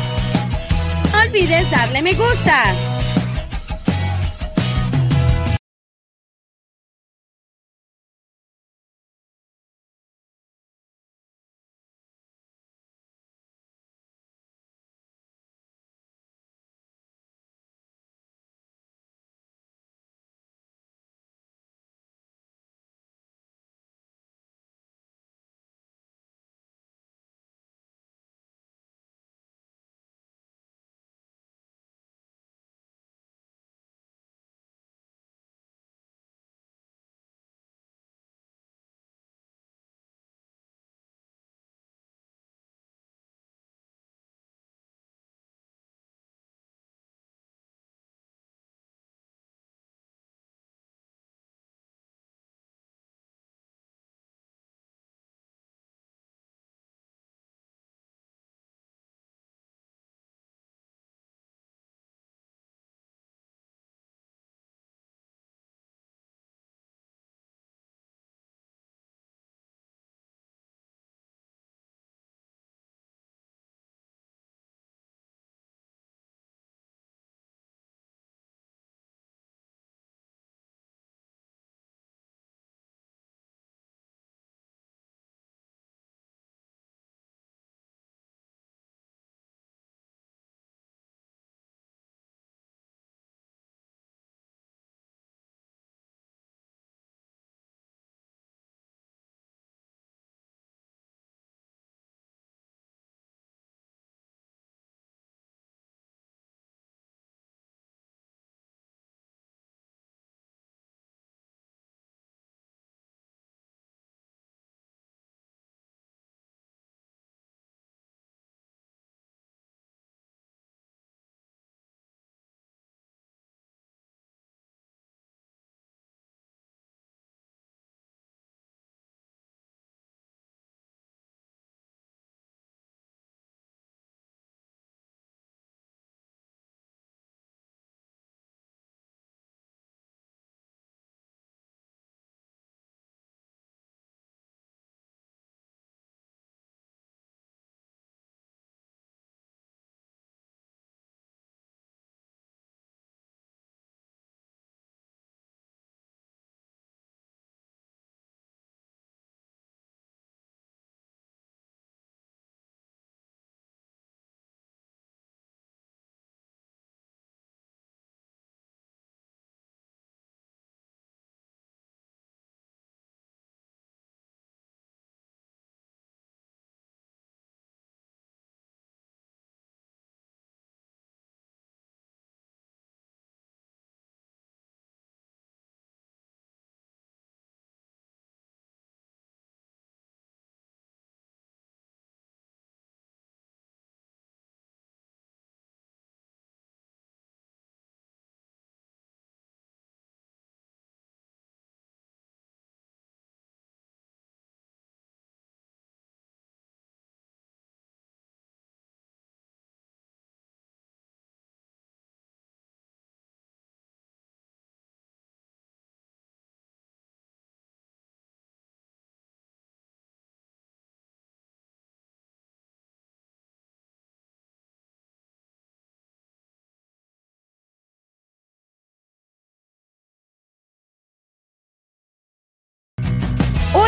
Speaker 4: Olvides darle me gusta.